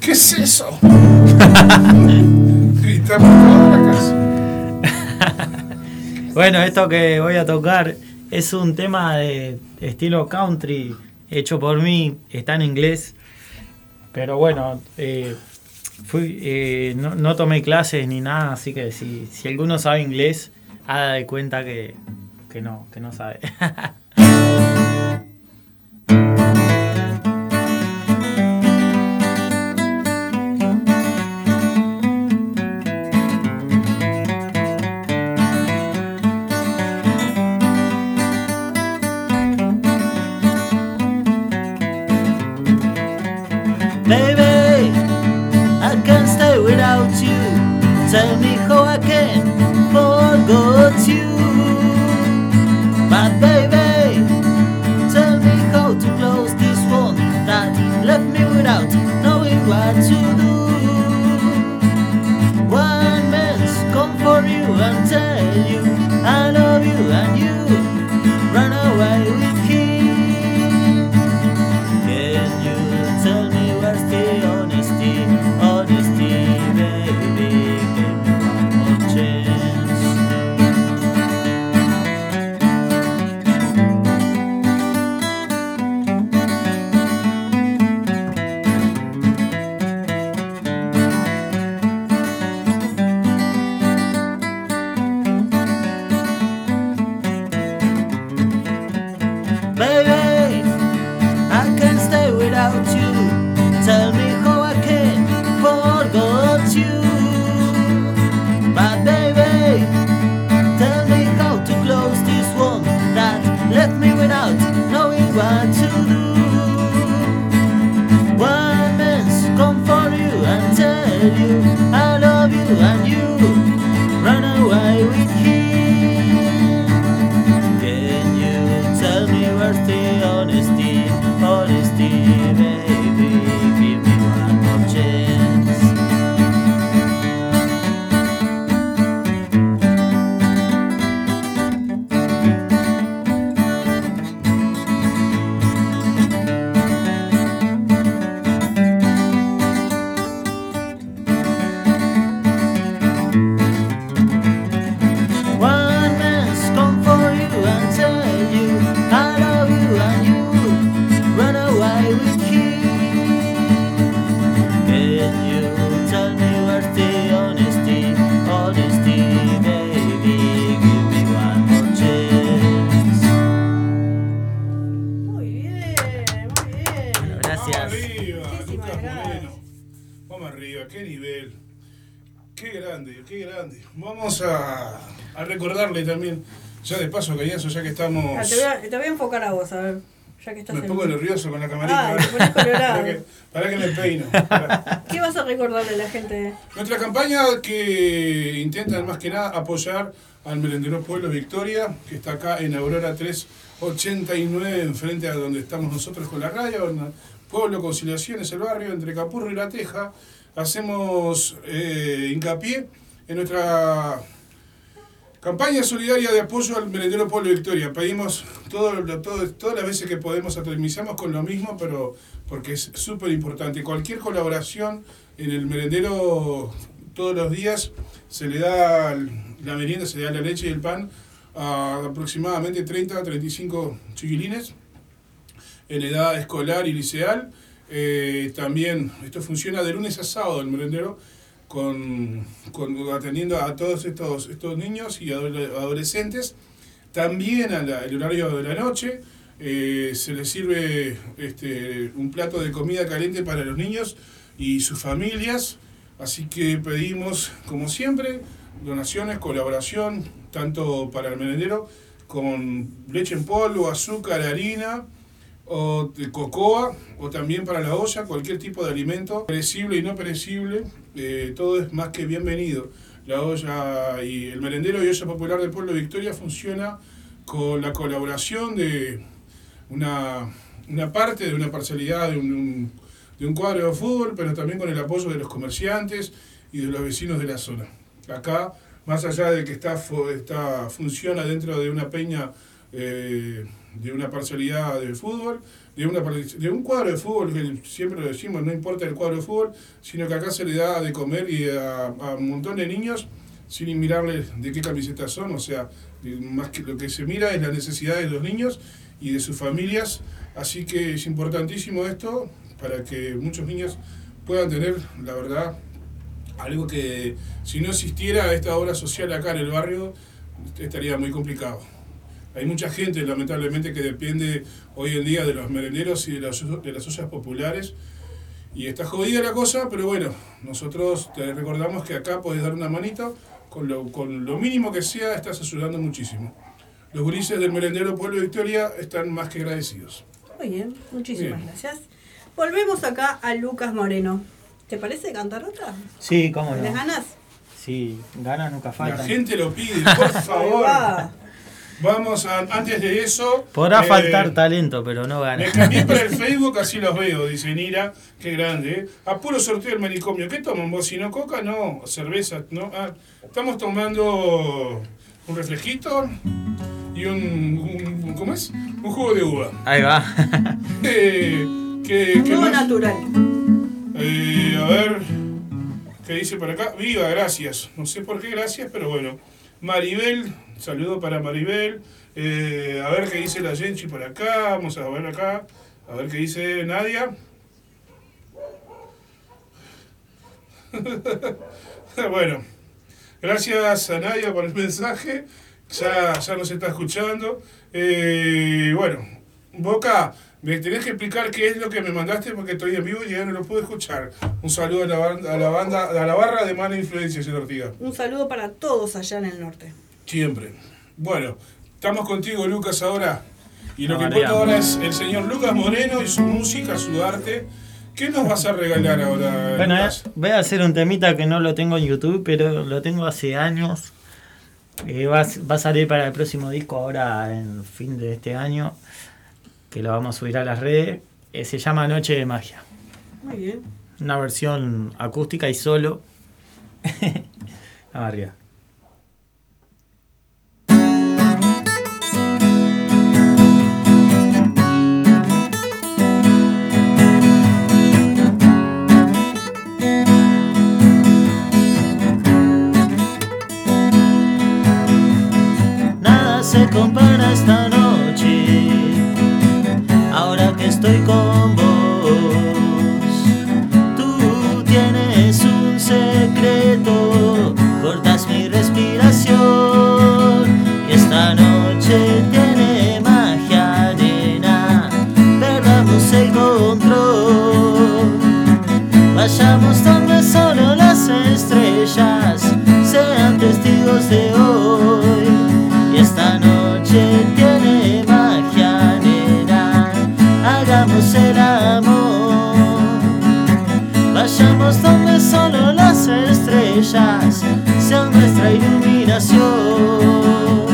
¿Qué es eso? <laughs> Gritamos toda la casa. <laughs> Bueno, esto que voy a tocar es un tema de estilo country hecho por mí, está en inglés. Pero bueno, eh, fui, eh, no, no tomé clases ni nada, así que si, si alguno sabe inglés, haga de cuenta que, que no, que no sabe. <laughs> But baby, tell me how to close this one that left me without knowing what to do. One man's come for you and tell you I love you and you ya que Ah, estamos. te, voy a, te voy a enfocar a vos, a ver. Ya que estás Me en- pongo nervioso con la camarita. Ah, te colorado. <laughs> para, que, para que me peino. ¿Qué vas a recordarle a la gente? Nuestra campaña que intenta más que nada apoyar al merendero Pueblo Victoria, que está acá en Aurora 389, enfrente a donde estamos nosotros con la radio, en Pueblo Conciliación, es el barrio, entre Capurro y La Teja. Hacemos eh, hincapié en nuestra campaña solidaria de apoyo al merendero Pueblo Victoria. Pedimos todas las veces que podemos, atomizamos con lo mismo, pero porque es súper importante. Cualquier colaboración en el merendero todos los días se le da la merienda, se le da la leche y el pan a aproximadamente 30 a 35 chiquilines en edad escolar y liceal. Eh, también esto funciona de lunes a sábado el merendero con, atendiendo a todos estos, estos niños y adole- adolescentes. También al horario de la noche eh, se les sirve este, un plato de comida caliente para los niños y sus familias. Así que pedimos, como siempre, donaciones, colaboración, tanto para el merendero con leche en polvo, azúcar, harina, o de cocoa, o también para la olla, cualquier tipo de alimento, perecible y no perecible, eh, todo es más que bienvenido. La olla y el merendero y olla popular del pueblo de Victoria funciona con la colaboración de una, una parte de una parcialidad de un, de un cuadro de fútbol, pero también con el apoyo de los comerciantes y de los vecinos de la zona. Acá, más allá de que está, está funciona dentro de una peña eh, de una parcialidad de fútbol, de, una, de un cuadro de fútbol, que siempre lo decimos, no importa el cuadro de fútbol, sino que acá se le da de comer y a, a un montón de niños sin mirarles de qué camisetas son, o sea, más que lo que se mira es la necesidad de los niños y de sus familias Así que es importantísimo esto para que muchos niños puedan tener, la verdad, algo que si no existiera esta obra social acá en el barrio, estaría muy complicado. Hay mucha gente, lamentablemente, que depende hoy en día de los merenderos y de las, de las ollas populares. Y está jodida la cosa, pero bueno, nosotros te recordamos que acá podés dar una manito, con lo, con lo mínimo que sea, estás ayudando muchísimo. Los gurises del merendero Pueblo Victoria están más que agradecidos. Muy bien, muchísimas Bien. gracias. Volvemos acá a Lucas Moreno. ¿Te parece cantar otra? Sí, cómo ¿Les no. ganas? Sí, ganas nunca La faltan. gente lo pide, por <laughs> favor. Va. Vamos a, antes de eso. Podrá eh, faltar talento, pero no Me ganas. cambié para el <laughs> Facebook, así los veo, dice Nira. Qué grande, ¿eh? A puro sorteo del manicomio. ¿Qué toman vos? Si no coca, no. Cerveza, ¿no? Ah, estamos tomando un reflejito y un, un- ¿Cómo es? Un jugo de uva. Ahí va. <laughs> Eh, ¿qué, qué más? natural. Eh, a ver, ¿qué dice por acá? Viva, gracias. No sé por qué gracias, pero bueno. Maribel, saludo para Maribel. Eh, a ver qué dice la Genchi por acá. Vamos a ver acá. A ver qué dice Nadia. <laughs> bueno, gracias a Nadia por el mensaje. Ya, ya nos está escuchando. Eh, bueno, Boca, me tenés que explicar qué es lo que me mandaste porque estoy en vivo y ya no lo pude escuchar. Un saludo a la, banda, a la banda, a la barra de mala influencia, señor Ortiga. Un saludo para todos allá en el norte. Siempre. Bueno, estamos contigo, Lucas, ahora. Y lo que importa ahora es el señor Lucas Moreno y su música, su arte. ¿Qué nos vas a regalar ahora, Bueno, eh, Lucas? voy a hacer un temita que no lo tengo en YouTube, pero lo tengo hace años. Eh, va, a- va a salir para el próximo disco ahora en fin de este año, que lo vamos a subir a las redes. Eh, se llama Noche de Magia. Muy bien. Una versión acústica y solo. <laughs> Arriba. Nada se compara esta noche, estoy con vos. Tú tienes un secreto, cortas mi respiración. Y esta noche tiene magia, nena, perdamos el control. Vayamos donde solo las estrellas sean testigos de hoy. Y esta noche tiene magia, Vayamos donde solo las estrellas sean nuestra iluminación.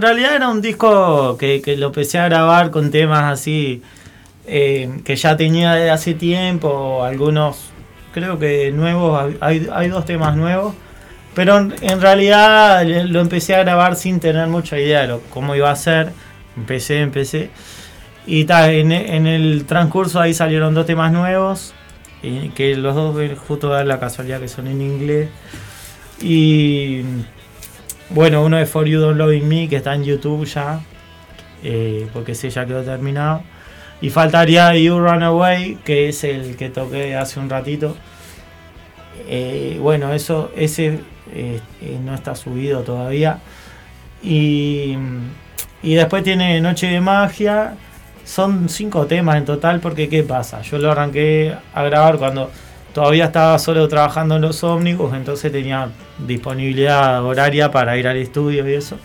En realidad era un disco que, que lo empecé a grabar con temas así eh, que ya tenía de hace tiempo, algunos creo que nuevos, hay, hay dos temas nuevos. Pero en, realidad lo empecé a grabar sin tener mucha idea de cómo iba a ser. Empecé, empecé. Y ta, en, el transcurso ahí salieron dos temas nuevos. Y que los dos justo da la casualidad que son en inglés. Y bueno, uno es For You Don't Loving Me, que está en YouTube ya. eh, porque ese ya quedó terminado. Y faltaría You Run Away, que es el que toqué hace un ratito. Eh, bueno, eso, ese eh, no está subido todavía. Y, y después tiene Noche de Magia. Son cinco temas en total porque ¿qué pasa? Yo lo arranqué a grabar cuando todavía estaba solo trabajando en los ómnibus, entonces tenía disponibilidad horaria para ir al estudio y eso.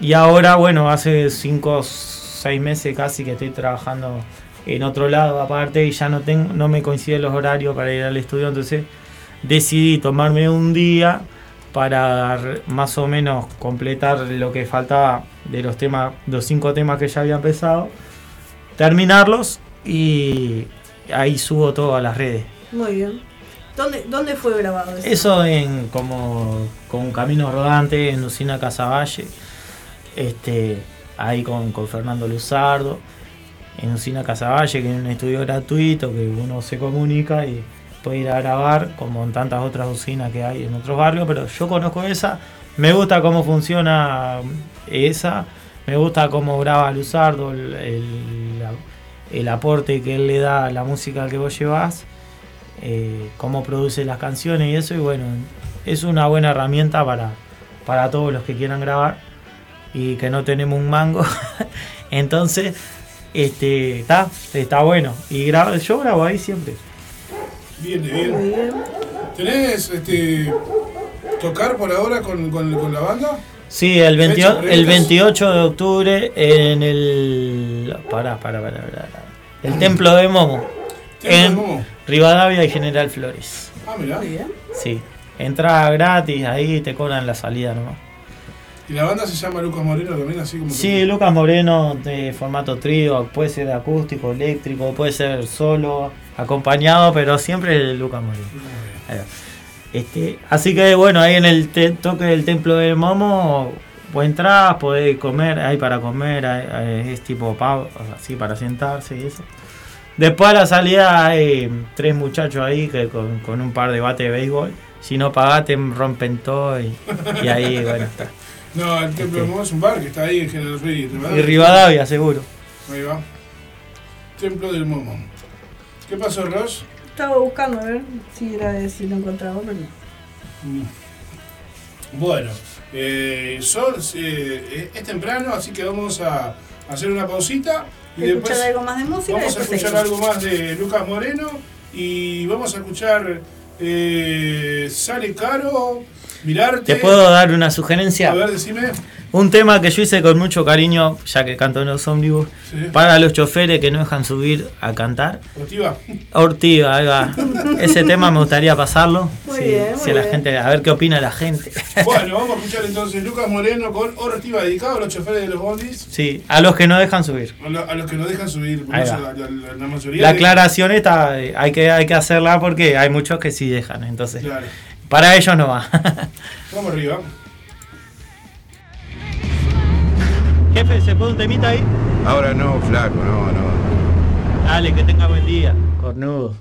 Y ahora, bueno, hace cinco, seis meses casi que estoy trabajando en otro lado aparte y ya no, tengo, no me coinciden los horarios para ir al estudio, entonces decidí tomarme un día para más o menos completar lo que faltaba de los temas, los cinco temas que ya había empezado, terminarlos y ahí subo todo a las redes. Muy bien. ¿Dónde, dónde fue grabado eso? Eso en como con Camino Rodante, en Lucina Casavalle, este, ahí con, con Fernando Luzardo, en Lucina Casavalle, que es un estudio gratuito, que uno se comunica y puede ir a grabar, como en tantas otras usinas que hay en otros barrios, pero yo conozco esa, me gusta cómo funciona esa, me gusta cómo graba Luzardo, el, el- aporte que él le da a la música que vos llevas eh, cómo produce las canciones y eso y bueno es una buena herramienta para, para todos los que quieran grabar y que no tenemos un mango <laughs> entonces este está está bueno y grabo, yo grabo ahí siempre Bien. ¿Tenés este, tocar por ahora con, con, con la banda? sí el, 28, Fecha, el preguntas. 28 de octubre en el pará, pará, pará, pará. el templo de Momo ¿Templo en? Rivadavia y General Flores Ah, mirá. Sí entrada gratis ahí te cobran la salida nomás ¿Y la banda se llama Lucas Moreno también, así como Sí, Lucas Moreno de formato trío, puede ser acústico, eléctrico, puede ser solo, acompañado, pero siempre Lucas Moreno. Este, así que bueno, ahí en el te- toque del templo de Momo, pues entras, podés comer, hay para comer, hay- hay- es tipo pavo, así para sentarse y eso. Después a la salida hay tres muchachos ahí que con, con un par de bate de béisbol. Si no pagás te rompen todo y, y ahí <laughs> bueno está. No, el Templo de Momo es un bar que está ahí en General Ferry. Y Rivadavia seguro. Ahí va. Templo del Momo. ¿Qué pasó, Ross? Estaba buscando a ver si, era, si lo encontraba, pero no. Bueno, eh, son, eh, es temprano, así que vamos a hacer una pausita y Escuchar después algo más de música. vamos a escuchar seguimos. algo más de Lucas Moreno y vamos a escuchar eh, Sale Caro, Mirarte. ¿Te puedo dar una sugerencia? A ver, decime. Un tema que yo hice con mucho cariño, ya que canto en los ómnibus, Sí. para los choferes que no dejan subir a cantar. Ortiva. Ortiva, ahí va. Ese tema me gustaría pasarlo. Muy Sí, bien, si muy a la bien. gente, a ver qué opina la gente. Bueno, vamos a escuchar entonces Lucas Moreno con Ortiva, dedicado a los choferes de los bondis, Sí, a los que no dejan subir. a, lo- a los que nos dejan subir. la, la- la mayoría. La de- aclaración esta eh, hay que, hay que hacerla porque hay muchos que sí dejan. Entonces, Claro. para ellos no va. Vamos arriba. Jefe, ¿se puede un temita ahí? Ahora no, flaco, no, no. Dale, que tenga buen día. Cornudo.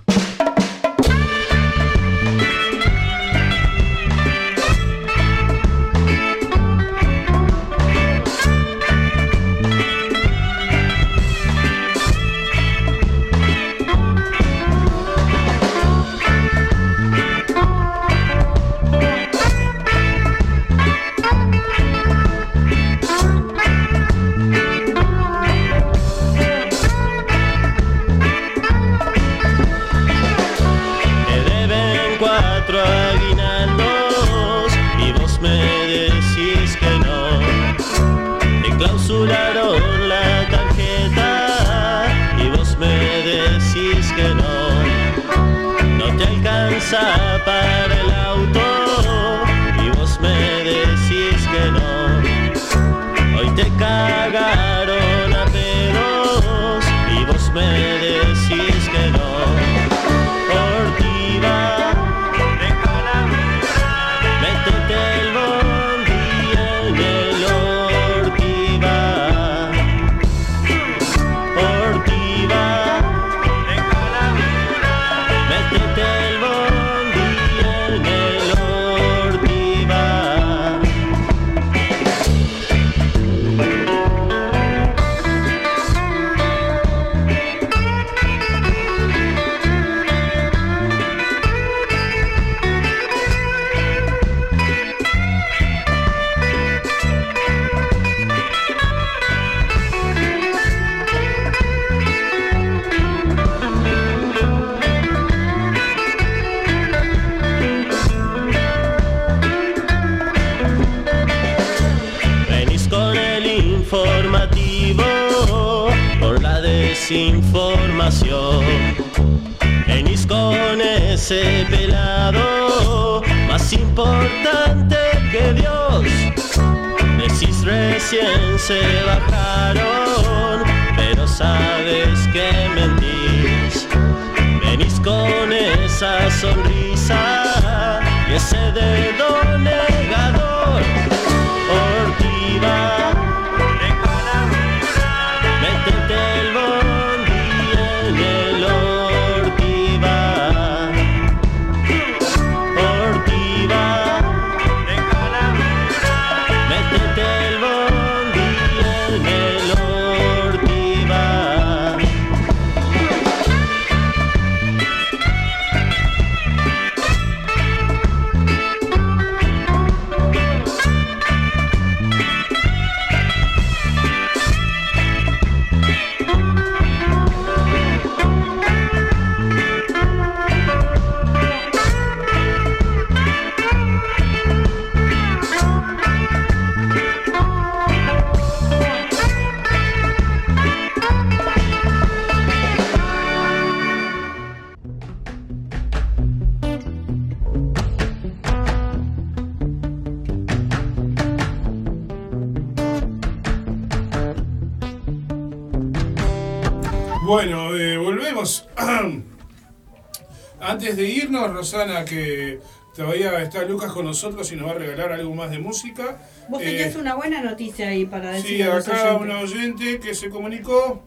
Antes de irnos, Rosana, que todavía está Lucas con nosotros y nos va a regalar algo más de música. Vos Eh, tenías una buena noticia ahí para decir Sí, acá una oyente que se comunicó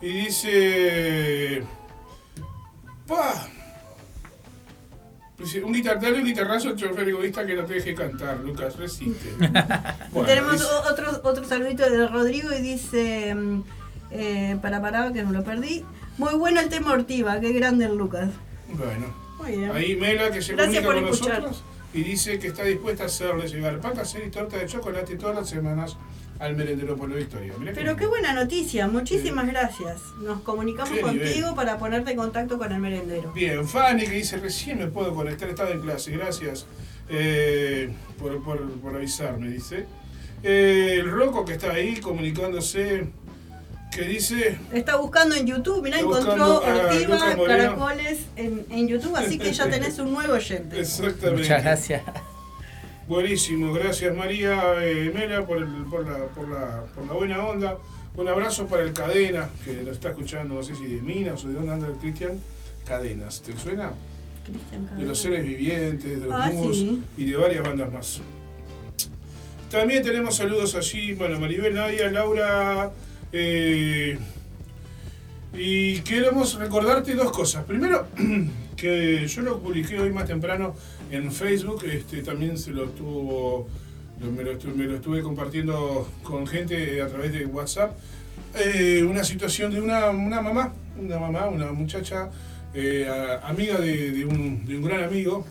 y dice. ¡Pah! Un guitar, dale un guitarrazo al chofer egoísta que no te deje cantar, Lucas, resiste. <laughs> Bueno, Tenemos dice- otro, otro saludito de Rodrigo y dice, mm, eh, para parar que me lo perdí, muy bueno el tema Ortiva, qué grande el Lucas. Bueno, Muy bien. ahí Mela que se Gracias comunica con escuchar. nosotros y dice que está dispuesta a hacerle llegar patas y torta de chocolate todas las semanas al merendero por la Victoria. Mirá que Pero qué buena noticia, muchísimas gracias. Nos comunicamos contigo nivel. para ponerte en contacto con el merendero. Bien, Fanny que dice recién me puedo conectar, estaba en clase, gracias eh, por, por- por avisarme, dice. Eh, el Rocco que está ahí comunicándose, que dice, Está buscando en YouTube, mirá, encontró buscando a Ortiva, caracoles en, en YouTube, así que ya <laughs> tenés un nuevo oyente. exactamente. Muchas gracias. Buenísimo, gracias María eh, Mela por, el- por, la, por, la, por la buena onda. Un abrazo para el Cadena, que lo está escuchando, no sé si de Minas o de dónde anda el Cristian. Cadenas, ¿te suena? Cristian de los Cadena. seres vivientes, de los Ah, Mus sí. y de varias bandas más. También tenemos saludos allí, bueno, Maribel Nadia, Laura, eh, y queremos recordarte dos cosas. Primero, <clears throat> que yo lo publiqué hoy más temprano en Facebook, este, también se lo estuvo, me, lo estuve, compartiendo con gente a través de WhatsApp. Eh, una situación de una, una mamá, una mamá, una muchacha, eh, amiga de un gran amigo,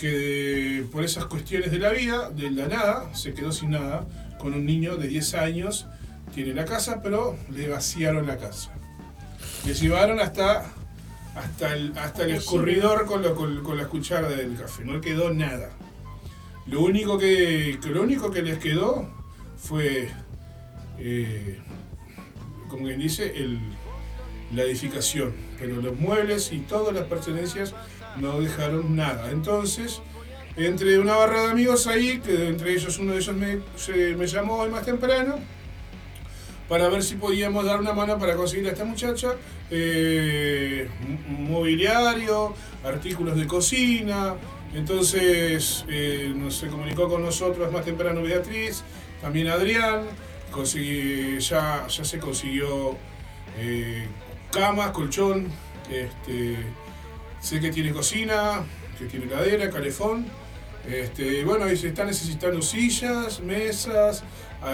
que por esas cuestiones de la vida, de la nada, se quedó sin nada, con un niño de 10 años, tiene la casa, pero le vaciaron la casa. Le llevaron hasta, hasta, el, hasta el escurridor con, lo- con- con la cuchara del café, no quedó nada. Lo único que, que lo único que les quedó fue, eh, como quien dice, el, la edificación, pero los muebles y todas las pertenencias no dejaron nada. Entonces, entre una barra de amigos ahí, que entre ellos uno de ellos me, se- me llamó hoy más temprano, para ver si podíamos dar una mano para conseguir a esta muchacha eh, mobiliario, artículos de cocina. Entonces eh, nos se comunicó con nosotros más temprano Beatriz, también Adrián. Conseguí, ya, ya se consiguió eh, camas, colchón. Este, sé que tiene cocina, que tiene heladera, calefón. Este, bueno, y se están necesitando sillas, mesas,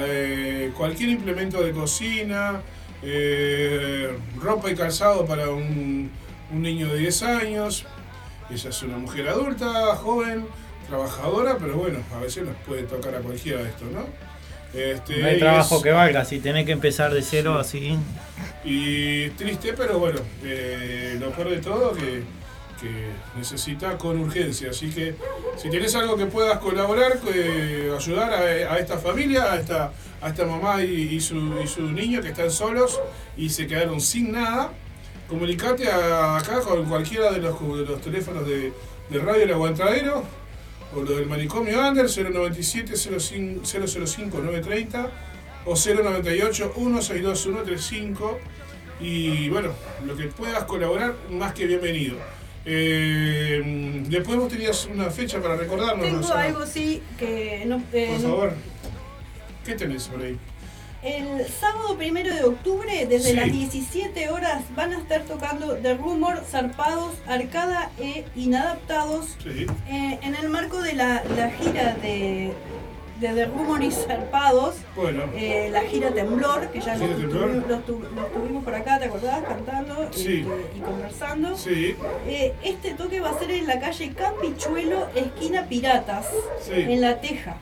eh, cualquier implemento de cocina, eh, ropa y calzado para un, un niño de 10 años. Ella es una mujer adulta, joven, trabajadora, pero bueno, a veces nos puede tocar a cualquiera esto, ¿no? Este, No hay trabajo es- que valga, si tenés que empezar de cero así. y triste, pero bueno, eh, lo peor de todo que que necesita con urgencia. Así que si tienes algo que puedas colaborar, eh, ayudar a, esta familia, a esta, a esta mamá y, y su, niño que están solos y se quedaron sin nada, comunicate acá con cualquiera de los, de los teléfonos de, Radio El Aguantadero o lo del manicomio Under 097 05 005 930 o 098 162 135 y bueno, lo que puedas colaborar, más que bienvenido. Eh, después vos tenías una fecha para recordarnos. Tengo algo sí que no, eh, Por favor. ¿Qué tenés por ahí? El sábado primero de octubre, desde Sí. las 17 horas, van a estar tocando The Rumor, Zarpados, Arcada e Inadaptados Sí. eh, en el marco de la, la gira de, de The Rumor y Zarpados. Bueno. eh, la gira Temblor, que ya los, Temblor. tuvi- los tu- los tuvimos por acá, ¿te acordás? Cantando Sí. y conversando. Sí. Eh, este toque va a ser en la calle Campichuelo, esquina Piratas, Sí. en La Teja.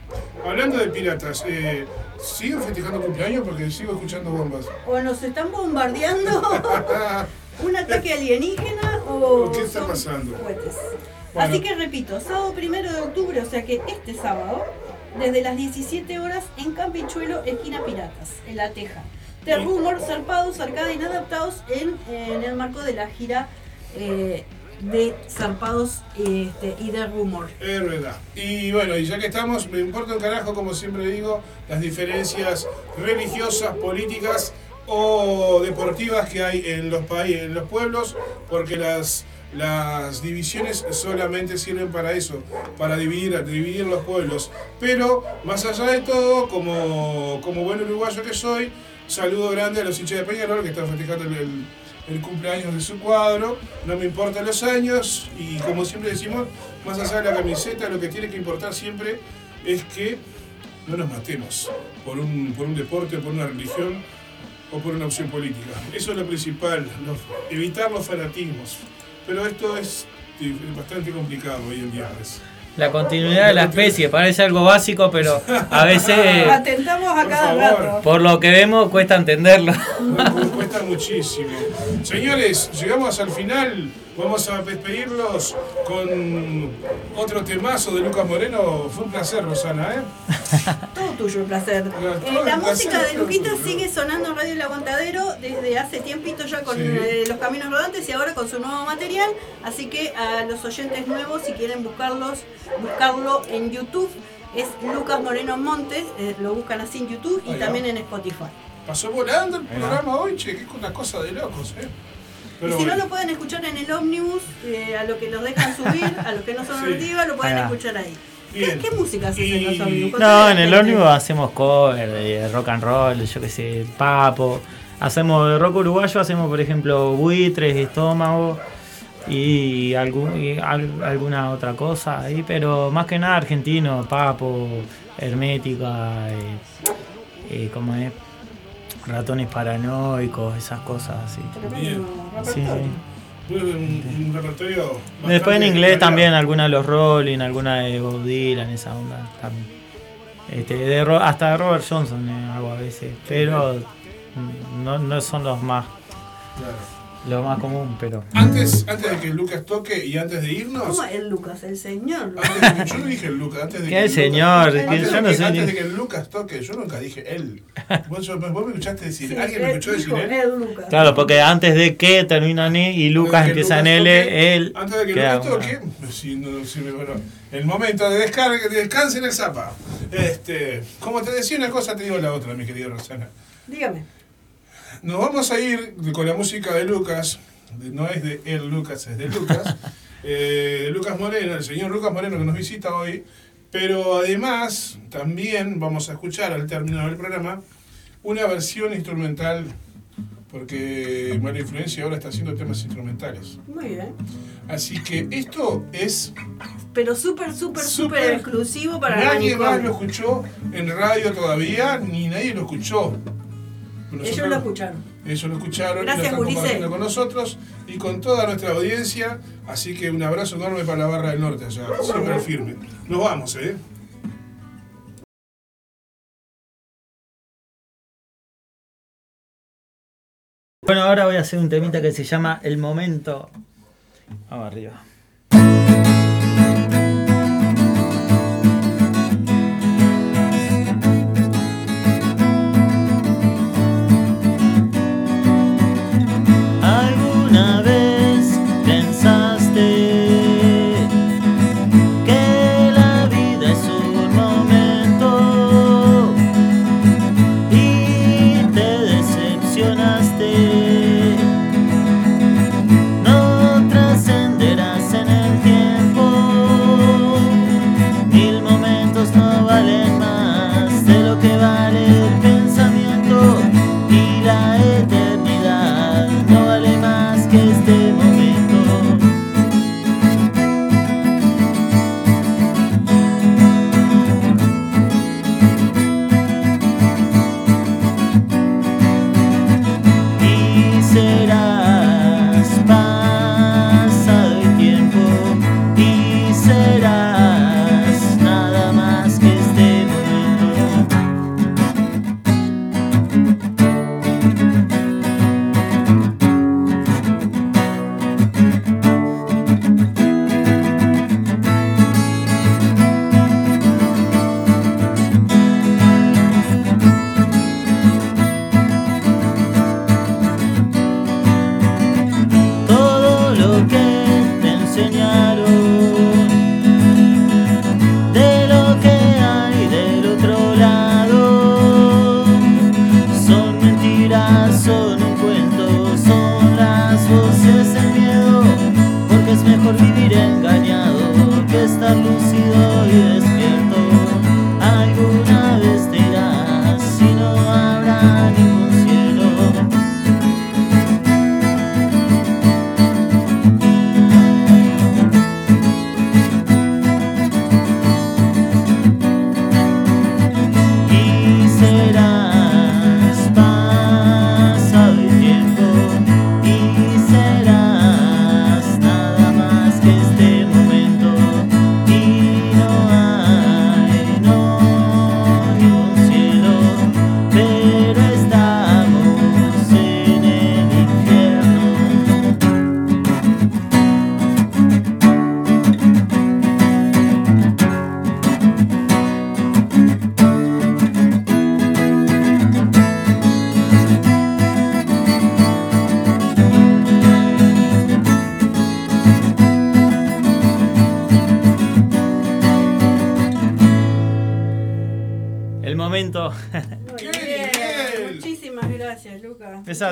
Hablando de piratas, eh, ¿siguen festejando cumpleaños? Porque sigo escuchando bombas. O nos están bombardeando <laughs> un ataque alienígena o ¿Qué está son pasando? cohetes. Bueno. Así que repito, sábado primero de octubre, o sea que este sábado, desde las 17 horas en Campichuelo, esquina Piratas, en La Teja. De Sí. rumor, zarpados, arcada inadaptados en, en el marco de la gira eh, de zarpados este, y de rumor. Es verdad. Y bueno, y ya que estamos, me importa un carajo, como siempre digo, las diferencias religiosas, políticas o deportivas que hay en los países, en los pueblos, porque las, las divisiones solamente sirven para eso, para dividir, dividir los pueblos. Pero más allá de todo, como, como buen uruguayo que soy, saludo grande a los hinchas de Peñarol que están festejando el, el- cumpleaños de su cuadro, no me importan los años y como siempre decimos, más allá de la camiseta, lo que tiene que importar siempre es que no nos matemos por un, por un deporte, por una religión o por una opción política. Eso es lo principal, evitar los fanatismos. Pero esto es bastante complicado hoy en día. La continuidad de la especie parece algo básico, pero a veces, <laughs> Atentamos a Por cada rato. por lo que vemos, cuesta entenderlo. Cu- Cuesta muchísimo. Señores, llegamos al final. Vamos a despedirlos con otro temazo de Lucas Moreno. Fue un placer, Rosana, ¿eh? <laughs> Todo tuyo el placer. Eh, el la placer música de Luquita sigue sonando en Radio El Aguantadero desde hace tiempito ya con Sí. eh, los caminos rodantes y ahora con su nuevo material. Así que a los oyentes nuevos, si quieren buscarlos, buscarlo en YouTube, es Lucas Moreno Montes, eh, lo buscan así en YouTube y también en Spotify. Pasó volando el programa hoy, che, que es una cosa de locos, ¿eh? Y si bueno. no lo pueden escuchar en el ómnibus, eh, a lo que los dejan subir, a los que no son Sí. nativas, lo pueden escuchar ahí. ¿Qué, música haces en los ómnibus? No, en el ómnibus hacemos cover de rock and roll, yo qué sé, papo. Hacemos de rock uruguayo, hacemos por ejemplo buitres, estómago y, algún, y al- alguna otra cosa ahí, pero más que nada argentino, papo, hermética, eh, eh, como es, ratones paranoicos, esas cosas así. Bien. Sí, sí. Fue un, un repertorio. Después en inglés variado. también, alguna de los Rolling, alguna de Bob Dylan, esa onda también. Este, de hasta de Robert Johnson eh, hago a veces, pero no, no son los más Claro. Lo más común, pero Antes, antes de que Lucas toque y antes de irnos. ¿Cómo el Lucas? El señor. Lucas. Antes yo no dije Lucas, antes de ¿Qué que el Lucas- señor? Antes, Que de yo no que, sé antes ni- de que Lucas toque, yo nunca dije él. Vos, vos me escuchaste decir, Sí, ¿alguien me escuchó decir él? el Lucas. claro, porque antes de que termina en y Lucas Antes empieza en Lucas L, él Antes de que Lucas toque, si no, si me- bueno, el momento de, descarga, de descanse en el zapa. Este, como te decía una cosa, te digo la otra, mi querida Rosana. Dígame. Nos vamos a ir con la música de Lucas, no es de el Lucas, es de Lucas, <laughs> eh, Lucas Moreno, el señor Lucas Moreno que nos visita hoy, pero además también vamos a escuchar al término del programa una versión instrumental, porque Mala Influencia ahora está haciendo temas instrumentales. Muy bien. Así que esto es, Pero súper, súper, súper exclusivo para nadie más lo escuchó en radio todavía, ni nadie lo escuchó. Ellos Nosotros- lo escucharon. Ellos lo escucharon y Gracias, lo están Ulises. compartiendo con nosotros y con toda nuestra audiencia. Así que un abrazo enorme para la barra del norte allá, siempre firme. Nos vamos, ¿eh? Bueno, ahora voy a hacer un temita que se llama El Momento. Vamos arriba.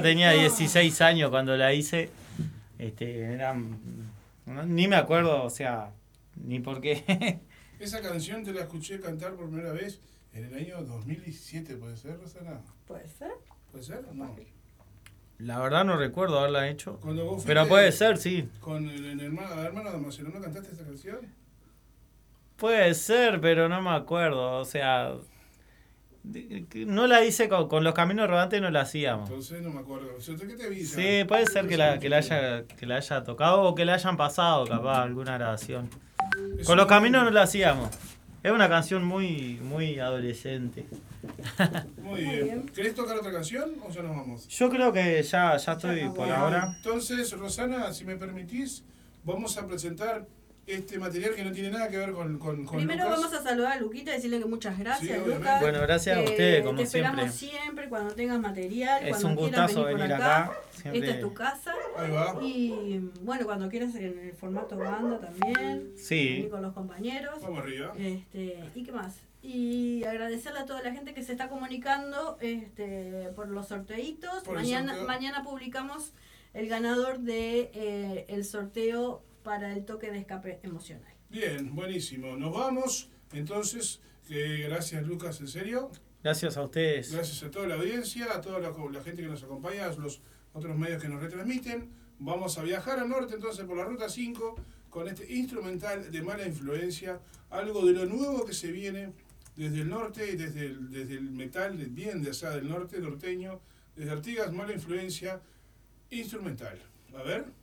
Tenía No. 16 años cuando la hice. Este, eran, ni me acuerdo, o sea, ni por qué. <laughs> Esa canción te la escuché cantar por primera vez en el año 2017, ¿puede ser, Rosana? ¿Puede ser? ¿Puede ser? No. La verdad no recuerdo haberla hecho. Cuando vos Pero puede ser, sí. Con el, el hermano, la hermana de Marcelo, ¿no cantaste esa canción? Puede ser, pero no me acuerdo. O sea, no la hice con, con los caminos rodantes, no la hacíamos. Entonces no me acuerdo. ¿Qué te avisa? Sí, puede ser que la, que la haya, que la haya tocado o que la hayan pasado, capaz, alguna grabación. Con los caminos no la hacíamos. Es una canción muy, muy adolescente. <laughs> Muy bien. ¿Querés tocar otra canción o ya nos vamos? Yo creo que ya, ya estoy por Bueno, ahora. Entonces, Rosana, si me permitís, vamos a presentar este material que no tiene nada que ver con, con, con Primero Lucas. vamos a saludar a Luquita y decirle que muchas gracias, Sí. Lucas. Bueno, gracias a ustedes, como te esperamos siempre. siempre cuando tengas material. Es cuando un quieras gustazo venir por venir acá. acá, siempre- Esta es tu casa. Ahí va. Y bueno, cuando quieras en el formato banda también. Sí. con los compañeros. Vamos arriba. Este, ¿Y qué más? Y agradecerle a toda la gente que se está comunicando este, por los sorteitos. Por mañana, sorteo. mañana publicamos el ganador de eh, el sorteo para el toque de escape emocional. Bien, buenísimo. Nos vamos. Entonces, que gracias Lucas, en serio. Gracias a ustedes. Gracias a toda la audiencia, a toda la, la gente que nos acompaña, a los otros medios que nos retransmiten. Vamos a viajar al norte entonces por la ruta 5 con este instrumental de mala influencia, algo de lo nuevo que se viene desde el norte y desde el, desde el metal bien de allá del norte, norteño, desde Artigas, mala influencia, instrumental. A ver.